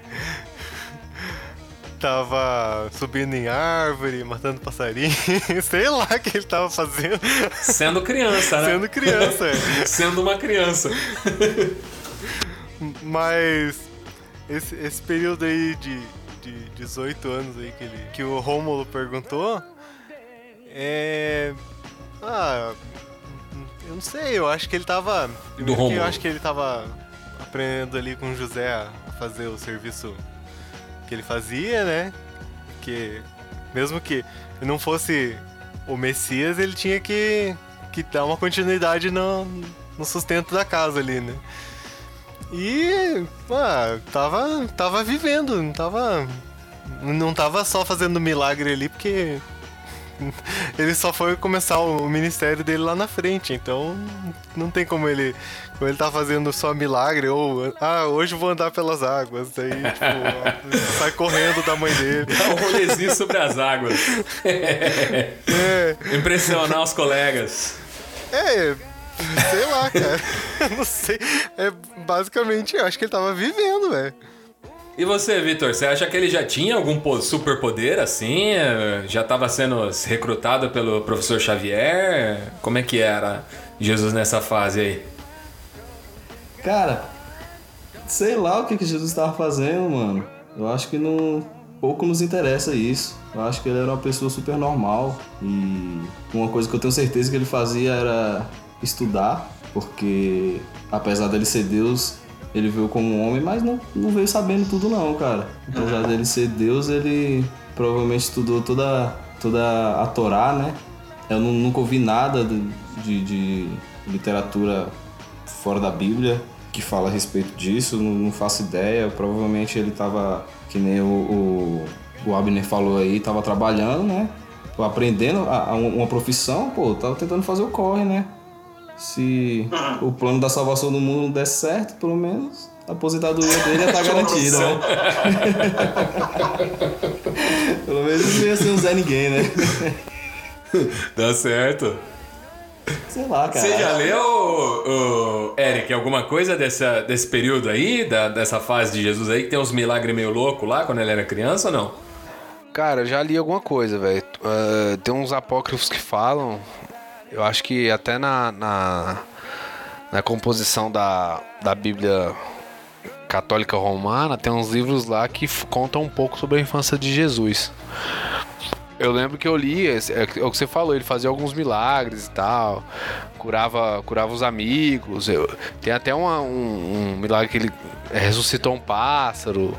tava subindo em árvore, matando passarinho, *laughs* sei lá o que ele tava fazendo.
Sendo criança, né?
Sendo criança, é. *laughs*
Sendo uma criança.
Mas esse, esse período aí de, de 18 anos aí que, ele, que o Rômulo perguntou, é. Ah. Eu não sei, eu acho que ele tava. que
Rômulo.
Eu acho que ele tava aprendendo ali com o José a fazer o serviço que ele fazia, né? Porque mesmo que não fosse o Messias, ele tinha que, que dar uma continuidade no, no sustento da casa ali, né? E, ah, tava, tava vivendo, não tava. Não tava só fazendo milagre ali, porque *laughs* ele só foi começar o ministério dele lá na frente, então não tem como ele. Como ele tá fazendo só milagre, ou ah, hoje vou andar pelas águas. Daí, *laughs* tipo, sai correndo da mãe dele.
Dá um rolezinho sobre as águas. *laughs* Impressionar os colegas.
É, sei lá, cara. *laughs* não sei. É basicamente, eu acho que ele tava vivendo, velho.
E você, Vitor, você acha que ele já tinha algum po- superpoder assim? Eh, Já estava sendo recrutado pelo professor Xavier? Como é que era Jesus nessa fase aí?
Cara, sei lá o que, que Jesus estava fazendo, mano. Eu acho que não. Pouco nos interessa isso. Eu acho que ele era uma pessoa super normal. E uma coisa que eu tenho certeza que ele fazia era estudar, porque apesar dele ser Deus, ele veio como homem, mas não, não veio sabendo tudo não, cara. Apesar dele ser Deus, ele provavelmente estudou toda, toda a Torá, né? Eu nu- nunca ouvi nada de, de- de literatura fora da Bíblia que fala a respeito disso, não, não faço ideia. Provavelmente ele tava, que nem o, o, o Abner falou aí, tava trabalhando, né? Aprendendo a, a uma profissão, pô, tava tentando fazer o corre, né? Se o plano da salvação do mundo não der certo, pelo menos a aposentadoria dele ia *laughs* estar garantida, né? *laughs* pelo menos não ia ser um Zé Ninguém, né? *laughs*
Tá certo.
Sei lá, cara.
Você já leu, ô, Eric, alguma coisa dessa, desse período aí, da- dessa fase de Jesus aí, que tem uns milagres meio louco lá quando ele era criança ou não?
Cara, eu já li alguma coisa, velho. Ah, tem uns apócrifos que falam. Eu acho que até na, na, na composição da, da Bíblia Católica Romana tem uns livros lá que contam um pouco sobre a infância de Jesus. Eu lembro que eu li, é é o que você falou, ele fazia alguns milagres e tal, curava, curava os amigos. eu- tem até uma- um, um milagre que ele ressuscitou um pássaro,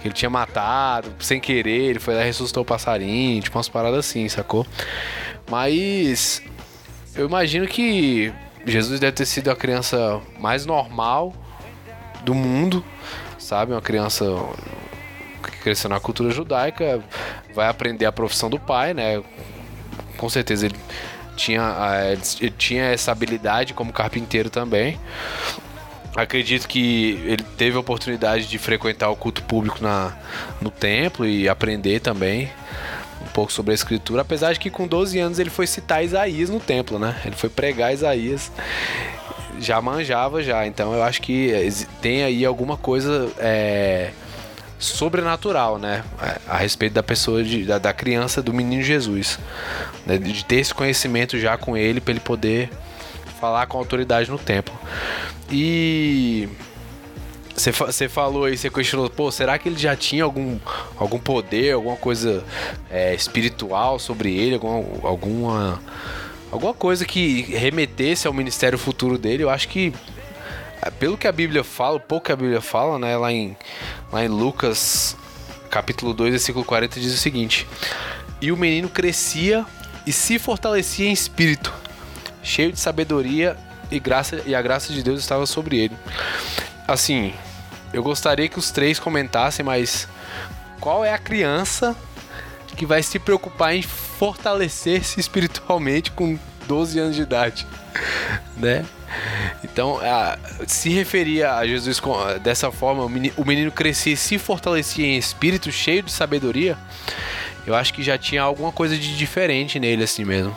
que ele tinha matado sem querer, ele foi lá e ressuscitou o passarinho, tipo umas paradas assim, sacou? Mas eu imagino que Jesus deve ter sido a criança mais normal do mundo, sabe? Uma criança que cresceu na cultura judaica, vai aprender a profissão do pai, né? Com certeza ele tinha, ah, ele tinha essa habilidade como carpinteiro também. Acredito que ele teve a oportunidade de frequentar o culto público na, no templo e aprender também pouco sobre a escritura, apesar de que com 12 anos ele foi citar Isaías no templo, né? Ele foi pregar Isaías já manjava já. Então eu acho que tem aí alguma coisa é, sobrenatural, né? A, a respeito da pessoa, de- da, da criança, do menino Jesus. né? De ter esse conhecimento já com ele para ele poder falar com autoridade no templo. E você fa- você falou aí, você questionou, pô, será que ele já tinha algum, algum poder, alguma coisa é, espiritual sobre ele, alguma, alguma, alguma coisa que remetesse ao ministério futuro dele? Eu acho que, é, pelo que a Bíblia fala, pouco que a Bíblia fala, né, lá em, lá em Lucas capítulo 2, versículo 40, diz o seguinte: E o menino crescia e se fortalecia em espírito, cheio de sabedoria e graça e a graça de Deus estava sobre ele. Assim, eu gostaria que os três comentassem, mas qual é a criança que vai se preocupar em fortalecer-se espiritualmente com 12 anos de idade, *laughs* né? Então, se referia a Jesus dessa forma, o meni- o menino crescia e se fortalecia em espírito, cheio de sabedoria, eu acho que já tinha alguma coisa de diferente nele assim mesmo.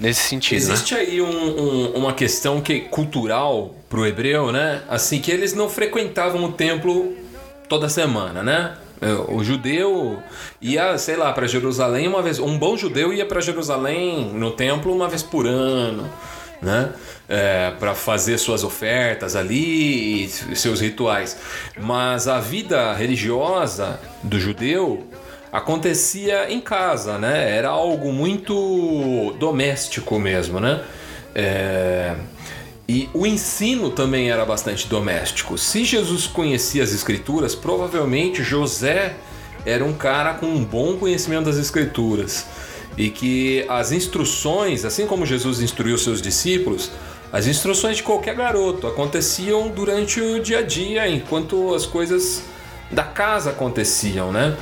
Nesse sentido, né?
Existe aí um- um- uma questão que cultural pro hebreu, né? Assim que eles não frequentavam o templo toda semana, né? É, O judeu ia, sei lá, para Jerusalém uma vez. Um bom judeu ia para Jerusalém no templo uma vez por ano. né? para fazer suas ofertas ali seus rituais. Mas a vida religiosa do judeu acontecia em casa, né? Era algo muito doméstico mesmo, né? É, E o ensino também era bastante doméstico. Se Jesus conhecia as escrituras, provavelmente José era um cara com um bom conhecimento das escrituras. E que as instruções, assim como Jesus instruiu seus discípulos, as instruções de qualquer garoto aconteciam durante o dia a dia, enquanto as coisas da casa aconteciam, né?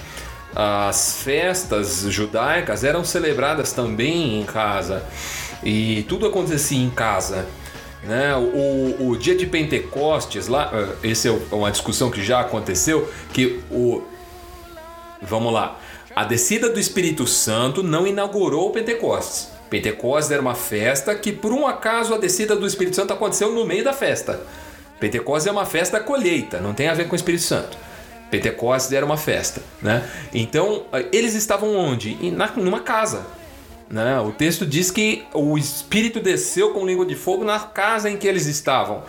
As festas judaicas eram celebradas também em casa e tudo acontecia em casa. Né? O, o dia de Pentecostes, lá, eh, essa é uma discussão que já aconteceu, que o. Vamos lá. A descida do Espírito Santo não inaugurou o Pentecostes. Pentecostes era uma festa que, por um acaso, a descida do Espírito Santo aconteceu no meio da festa. Pentecostes é uma festa colheita, não tem a ver com o Espírito Santo. Pentecostes era uma festa, né? Então, eles estavam onde? Na, numa casa, né? O texto diz que o Espírito desceu com língua de fogo na casa em que eles estavam.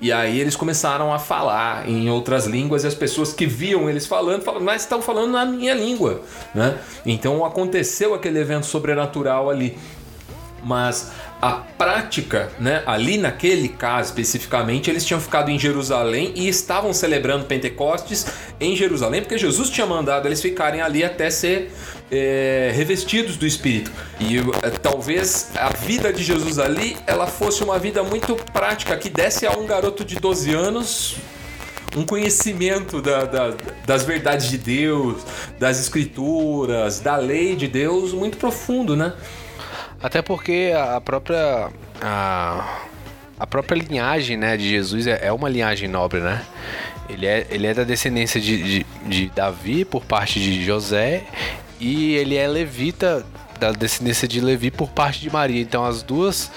E aí eles começaram a falar em outras línguas e as pessoas que viam eles falando, falavam, mas estão falando na minha língua, né? Então aconteceu aquele evento sobrenatural ali. Mas a prática, né, ali naquele caso especificamente, eles tinham ficado em Jerusalém e estavam celebrando Pentecostes em Jerusalém, porque Jesus tinha mandado eles ficarem ali até ser é, revestidos do Espírito. E é, talvez a vida de Jesus ali, ela fosse uma vida muito prática, que desse a um garoto de 12 anos um conhecimento da- da- das verdades de Deus, das escrituras, da lei de Deus muito profundo, né?
Até porque a própria. A, a própria linhagem né, de Jesus é, é uma linhagem nobre, né? Ele é, ele é da descendência de, de, de Davi por parte de José e ele é levita da descendência de Levi por parte de Maria. Então as duas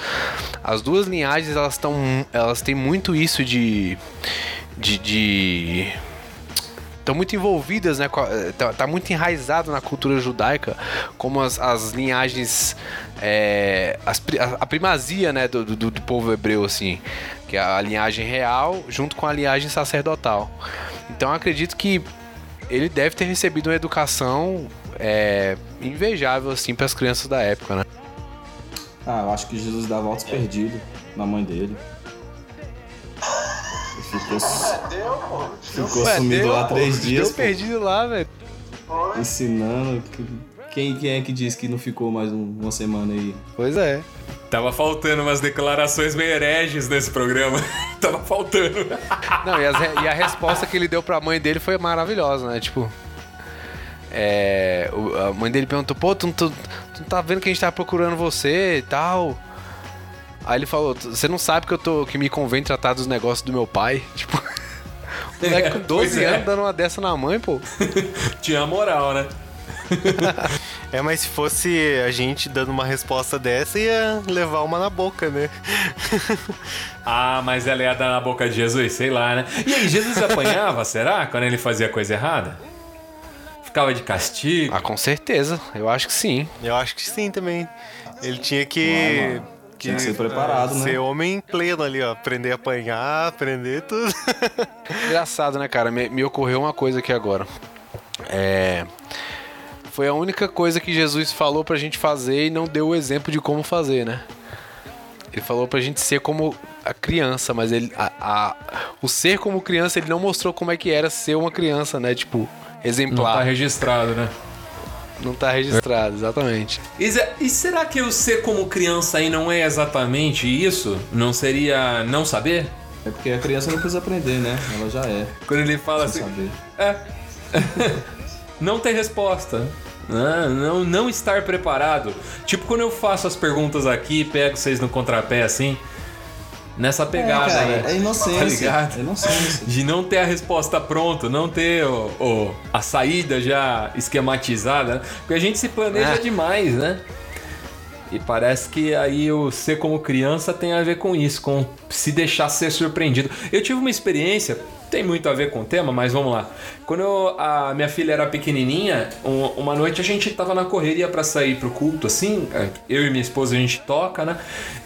as duas linhagens elas estão elas têm muito isso de de, de estão muito envolvidas, né? a- Tá, tá muito enraizado na cultura judaica, como as, as linhagens, é, as a, a primazia, né, do, do, do povo hebreu, assim, que é a linhagem real junto com a linhagem sacerdotal. Então eu acredito que ele deve ter recebido uma educação é, invejável, assim, para as crianças da época, né?
Ah, eu acho que Jesus dava votos perdidos na mãe dele. *laughs* Ficou, ficou
Ué,
sumido
deu,
lá
pô,
três dias.
Deu
pô,
perdido lá, velho.
ensinando. Quem, quem é que disse que não ficou mais um- uma semana aí?
Pois é.
Tava faltando umas declarações meio hereges nesse programa. *laughs* Tava faltando.
Não, e, as e a resposta que ele deu pra mãe dele foi maravilhosa, né? Tipo. É, a mãe dele perguntou, pô, tu, não- tu, tu não tá vendo que a gente tá procurando você e tal? Aí ele falou, "Tu- você não sabe que eu tô. que me convém tratar dos negócios do meu pai? *laughs* Tipo. O moleque com *laughs* 12
Pois é.
anos dando uma dessa na mãe, pô. *laughs*
Tinha moral, né?
É, mas se fosse a gente dando uma resposta dessa, ia levar uma na boca, né?
Ah, mas ela ia dar na boca de Jesus, sei lá, né? E aí, Jesus apanhava, será? Quando ele fazia coisa errada? Ficava de castigo?
Ah, com certeza. Eu acho que sim.
Eu acho que sim também. Ele tinha que.
Ué, mano. Tinha que ser preparado, né?
Ser homem pleno ali, ó. Aprender a apanhar, aprender tudo. *laughs*
Engraçado, né, cara? Me, me ocorreu uma coisa aqui agora. É. Foi a única coisa que Jesus falou pra gente fazer e não deu o exemplo de como fazer, né? Ele falou pra gente ser como a criança, mas ele. A, a- o ser como criança, ele não mostrou como é que era ser uma criança, né? Tipo,
Não
exemplar.
tá registrado, né?
Não tá registrado, exatamente.
E, e será que o ser como criança aí não é exatamente isso? Não seria não saber?
É porque a criança não precisa aprender, né? Ela já é.
Quando ele fala
Sem
assim,
saber.
É. *laughs* não ter resposta. Não, não, não estar preparado. Tipo quando eu faço as perguntas aqui, pego vocês no contrapé assim. Nessa pegada,
é, cara,
né?
é inocência.
Tá?
É inocência.
De não ter a resposta pronta, não ter o, o- a saída já esquematizada. Porque a gente se planeja
É.
demais, né? E parece que aí o ser como criança tem a ver com isso, com se deixar ser surpreendido. Eu tive uma experiência, tem muito a ver com o tema, mas vamos lá. Quando eu- a minha filha era pequenininha, um- uma noite a gente tava na correria pra sair pro culto, assim, eu e minha esposa a gente toca, né?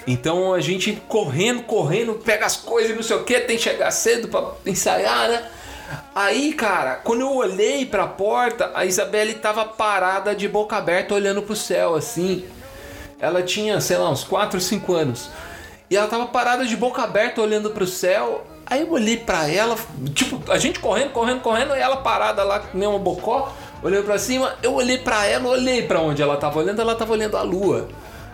Então a gente correndo, correndo, pega as coisas, não sei o que, tem que chegar cedo pra ensaiar, né? Aí, cara, quando eu olhei pra porta, a Isabelle tava parada de boca aberta olhando pro céu, assim. Ela tinha, sei lá, uns 4, 5 anos. E ela tava parada de boca aberta olhando pro céu. Aí eu olhei pra ela, tipo, a gente correndo, correndo, correndo, e ela parada lá com uma bocó, olhando pra cima. Eu olhei pra ela, olhei pra onde ela tava olhando, ela tava olhando a lua.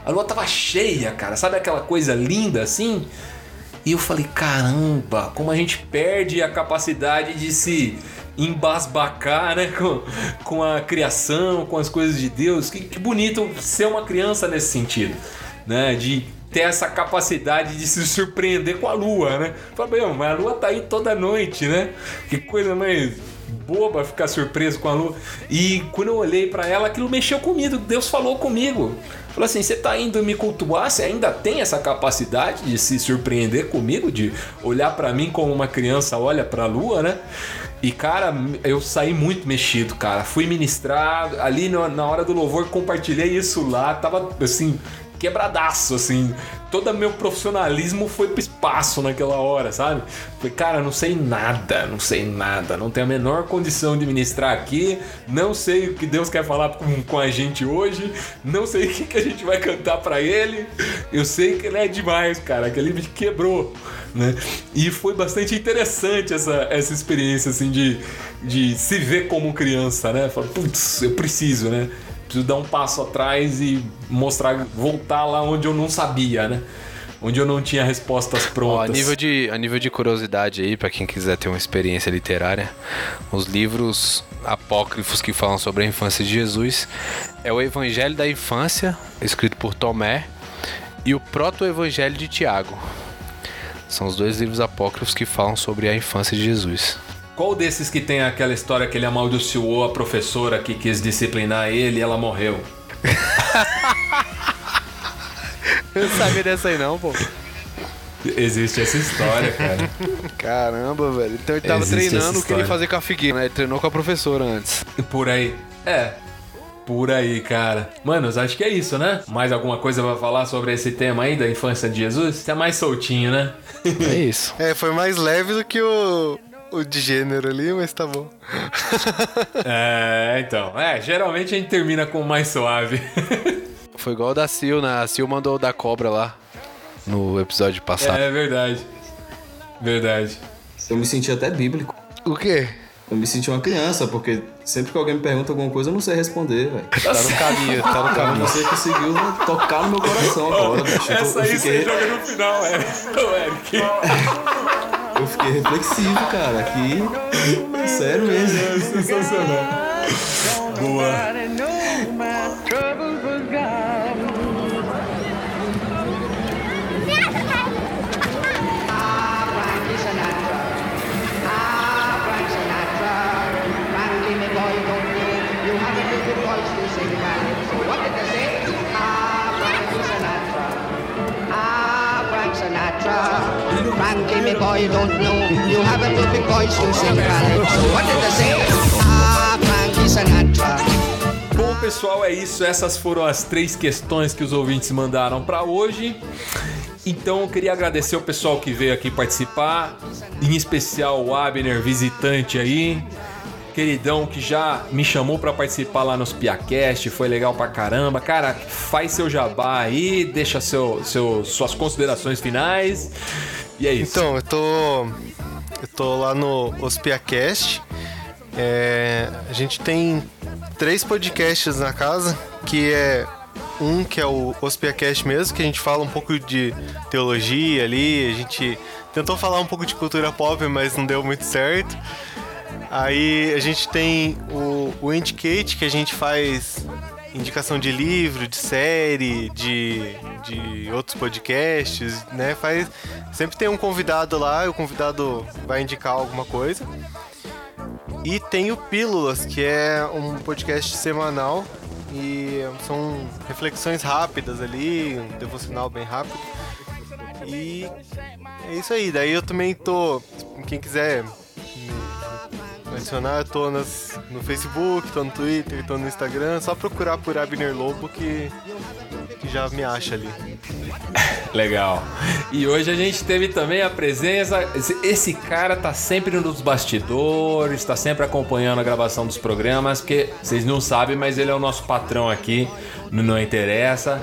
A lua tava cheia, cara. Sabe aquela coisa linda assim? E eu falei, caramba, como a gente perde a capacidade de se embasbacar, né? Com, com a criação, com as coisas de Deus. Que, que bonito ser uma criança nesse sentido, né? De ter essa capacidade de se surpreender com a lua, né? Falei, meu, mas a lua tá aí toda noite, né? Que coisa mais boba ficar surpreso com a lua. E quando eu olhei pra ela, aquilo mexeu comigo. Deus falou comigo. Falou assim: você tá indo me cultuar? Você ainda tem essa capacidade de se surpreender comigo? De olhar pra mim como uma criança olha pra lua, né? E cara, eu saí muito mexido, cara. Fui ministrar ali na hora do louvor, compartilhei isso lá. Tava assim, quebradaço, assim. Todo meu profissionalismo foi pro espaço naquela hora, sabe? Falei, cara, não sei nada, não sei nada, não tenho a menor condição de ministrar aqui, não sei o que Deus quer falar com, com a gente hoje, não sei o que, que a gente vai cantar pra ele. Eu sei que ele é demais, cara, que ele me quebrou, né? E foi bastante interessante essa, essa experiência, assim, de, de se ver como criança, né? Falar, putz, eu preciso, né? Preciso dar um passo atrás e mostrar, voltar lá onde eu não sabia, né? Onde eu não tinha respostas
Ó,
prontas.
a, nível de, a nível de curiosidade aí, pra quem quiser ter uma experiência literária, os livros apócrifos que falam sobre a infância de Jesus é o Evangelho da Infância, escrito por Tomé, e o Proto-Evangelho de Tiago. São os dois livros apócrifos que falam sobre a infância de Jesus.
Qual desses que tem aquela história que ele amaldiçoou a professora que quis disciplinar ele e ela morreu? *laughs*
Eu não sabia dessa aí não, pô.
Existe essa história, cara.
Caramba, velho. Então ele tava
Existe
treinando o que ele fazer com a Figueira, né? Ele treinou com a professora antes.
Por aí. É. Por aí, cara. Manos, acho que é isso, né? Mais alguma coisa pra falar sobre esse tema aí da infância de Jesus? Você é mais soltinho, né?
É isso.
É, foi mais leve do que o, o de gênero ali, mas tá bom. *laughs*
É, então. É, geralmente a gente termina com o mais suave. *laughs*
Foi igual o da Sil, né? A Sil mandou o da cobra lá no episódio passado.
É verdade. Verdade.
Eu me senti até bíblico.
O quê?
Eu me senti uma criança, porque sempre que alguém me pergunta alguma coisa, eu não sei responder, velho.
Tá no caminho, tá no caminho.
Você conseguiu tocar no meu coração agora, *laughs* bicho.
Essa
eu
aí
fiquei-
você joga no final, é. Ô, Eric.
Eu fiquei reflexivo, cara. Aqui. Sério mesmo.
É sensacional. Boa.
Me boy, don't know. You sing. What did they say? Ah, Sinatra.
Bom, pessoal, é isso. Essas foram as três questões que os ouvintes mandaram pra hoje. Então, eu queria agradecer o pessoal que veio aqui participar, em especial o Abner, visitante aí, queridão que já me chamou pra participar lá nos Piacast, foi legal pra caramba. Cara, faz seu jabá aí, deixa seu, seu, suas considerações finais. E é isso.
Então, eu tô. Eu tô lá no Ospiacast. É, a gente tem três podcasts na casa, que é um que é o Ospiacast mesmo, que a gente fala um pouco de teologia ali, a gente tentou falar um pouco de cultura pop, mas não deu muito certo. Aí a gente tem o, o Indicate, que a gente faz indicação de livro, de série, de, de outros podcasts, né? Faz, sempre tem um convidado lá, e o convidado vai indicar alguma coisa. E tem o Pílulas, que é um podcast semanal E são reflexões rápidas ali, um devocional bem rápido. E é isso aí. Daí eu também tô. Quem quiser eu tô nas, no Facebook, tô no Twitter, tô no Instagram. Só procurar por Abner Lobo que, que já me acha ali. *laughs*
Legal. E hoje a gente teve também a presença. Esse, cara tá sempre nos bastidores, tá sempre acompanhando a gravação dos programas, porque vocês não sabem, mas ele é o nosso patrão aqui Não Interessa,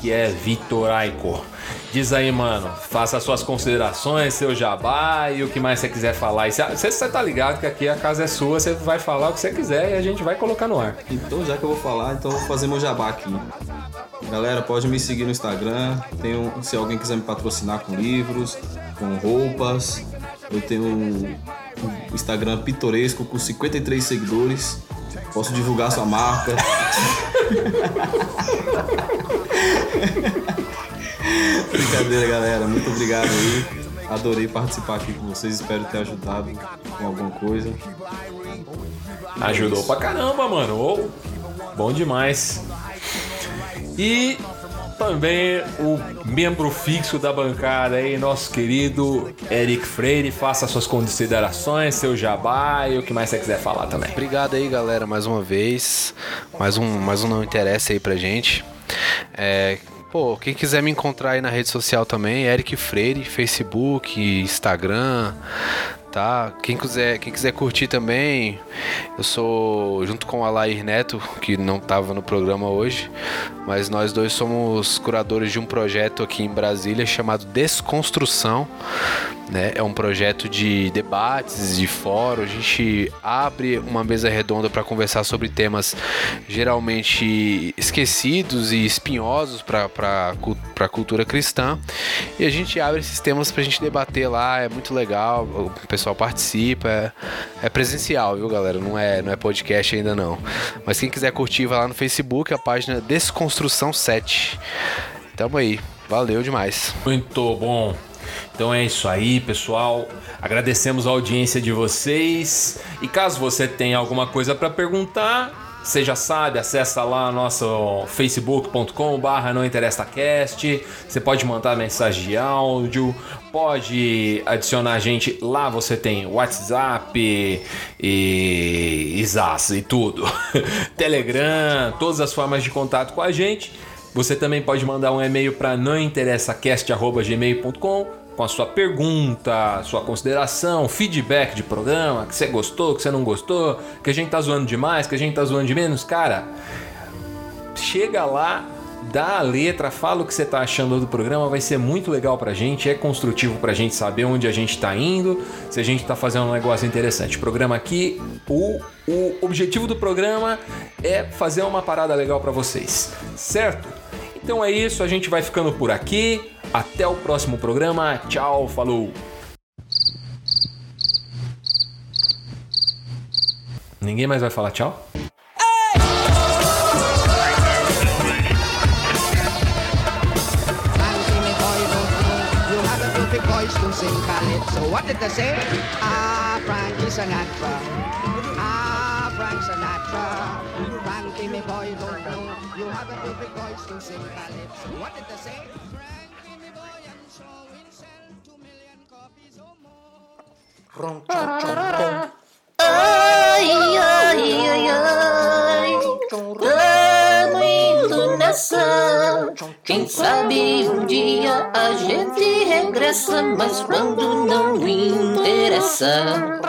que é Vitor Aico. Diz aí, mano, faça suas considerações, seu jabá e o que mais você quiser falar. Você tá ligado que aqui a casa é sua, você vai falar o que você quiser e a gente vai colocar no ar.
Então, já que eu vou falar, então eu vou fazer meu jabá aqui. Galera, pode me seguir no Instagram. Tenho, se alguém quiser me patrocinar com livros, com roupas, eu tenho um Instagram pitoresco com 53 seguidores. Posso divulgar sua marca. *laughs* Brincadeira, galera. Muito obrigado aí. Adorei participar aqui com vocês. Espero ter ajudado com alguma coisa.
Ajudou pra caramba, mano. Ô, bom demais. E também o membro fixo da bancada aí, nosso querido Eric Freire. Faça suas considerações, seu jabá e o que mais você quiser falar também.
Obrigado aí, galera, mais uma vez. Mais um, mais um não interessa aí pra gente. É, pô, quem quiser me encontrar aí na rede social também, Eric Freire, Facebook, Instagram, tá? Quem quiser, quem quiser curtir também, eu sou junto com o Alair Neto, que não tava no programa hoje, mas nós dois somos curadores de um projeto aqui em Brasília chamado Desconstrução, né? É um projeto de debates, de fórum. A gente abre uma mesa redonda para conversar sobre temas geralmente esquecidos e espinhosos para a cultura cristã. E a gente abre esses temas para a gente debater lá. É muito legal. O pessoal participa. É, é presencial, viu, galera? Não é, não é podcast ainda não. Mas quem quiser curtir, vai lá no Facebook, a página Desconstrução 7. Tamo aí. Valeu demais.
Muito bom. Então é isso aí, pessoal. Agradecemos a audiência de vocês. E caso você tenha alguma coisa para perguntar, você já sabe, acessa lá nosso facebook.com barra não interessa cast. Você pode mandar mensagem de áudio, pode adicionar a gente lá, você tem WhatsApp e Isas e tudo. *laughs* Telegram, todas as formas de contato com a gente. Você também pode mandar um e-mail para nãointeressacast.gmail.com com a sua pergunta, sua consideração, feedback de programa, que você gostou, que você não gostou, que a gente tá zoando demais, que a gente tá zoando de menos. Cara, chega lá, dá a letra, fala o que você tá achando do programa, vai ser muito legal pra gente, é construtivo pra gente saber onde a gente tá indo, se a gente tá fazendo um negócio interessante. O programa aqui, o, o objetivo do programa é fazer uma parada legal pra vocês, certo? Então é isso, a gente vai ficando por aqui. Até o próximo programa. Tchau, falou. Ninguém mais vai falar tchau?
Calypso. What did they say? Ah. Ah, Frank me boy, don't know. You have a perfect voice to sing calypso. What did they say?
Ai, ai, ai, ai. Tamo indo nessa. Quem sabe um dia a gente regressa, mas quando não interessa.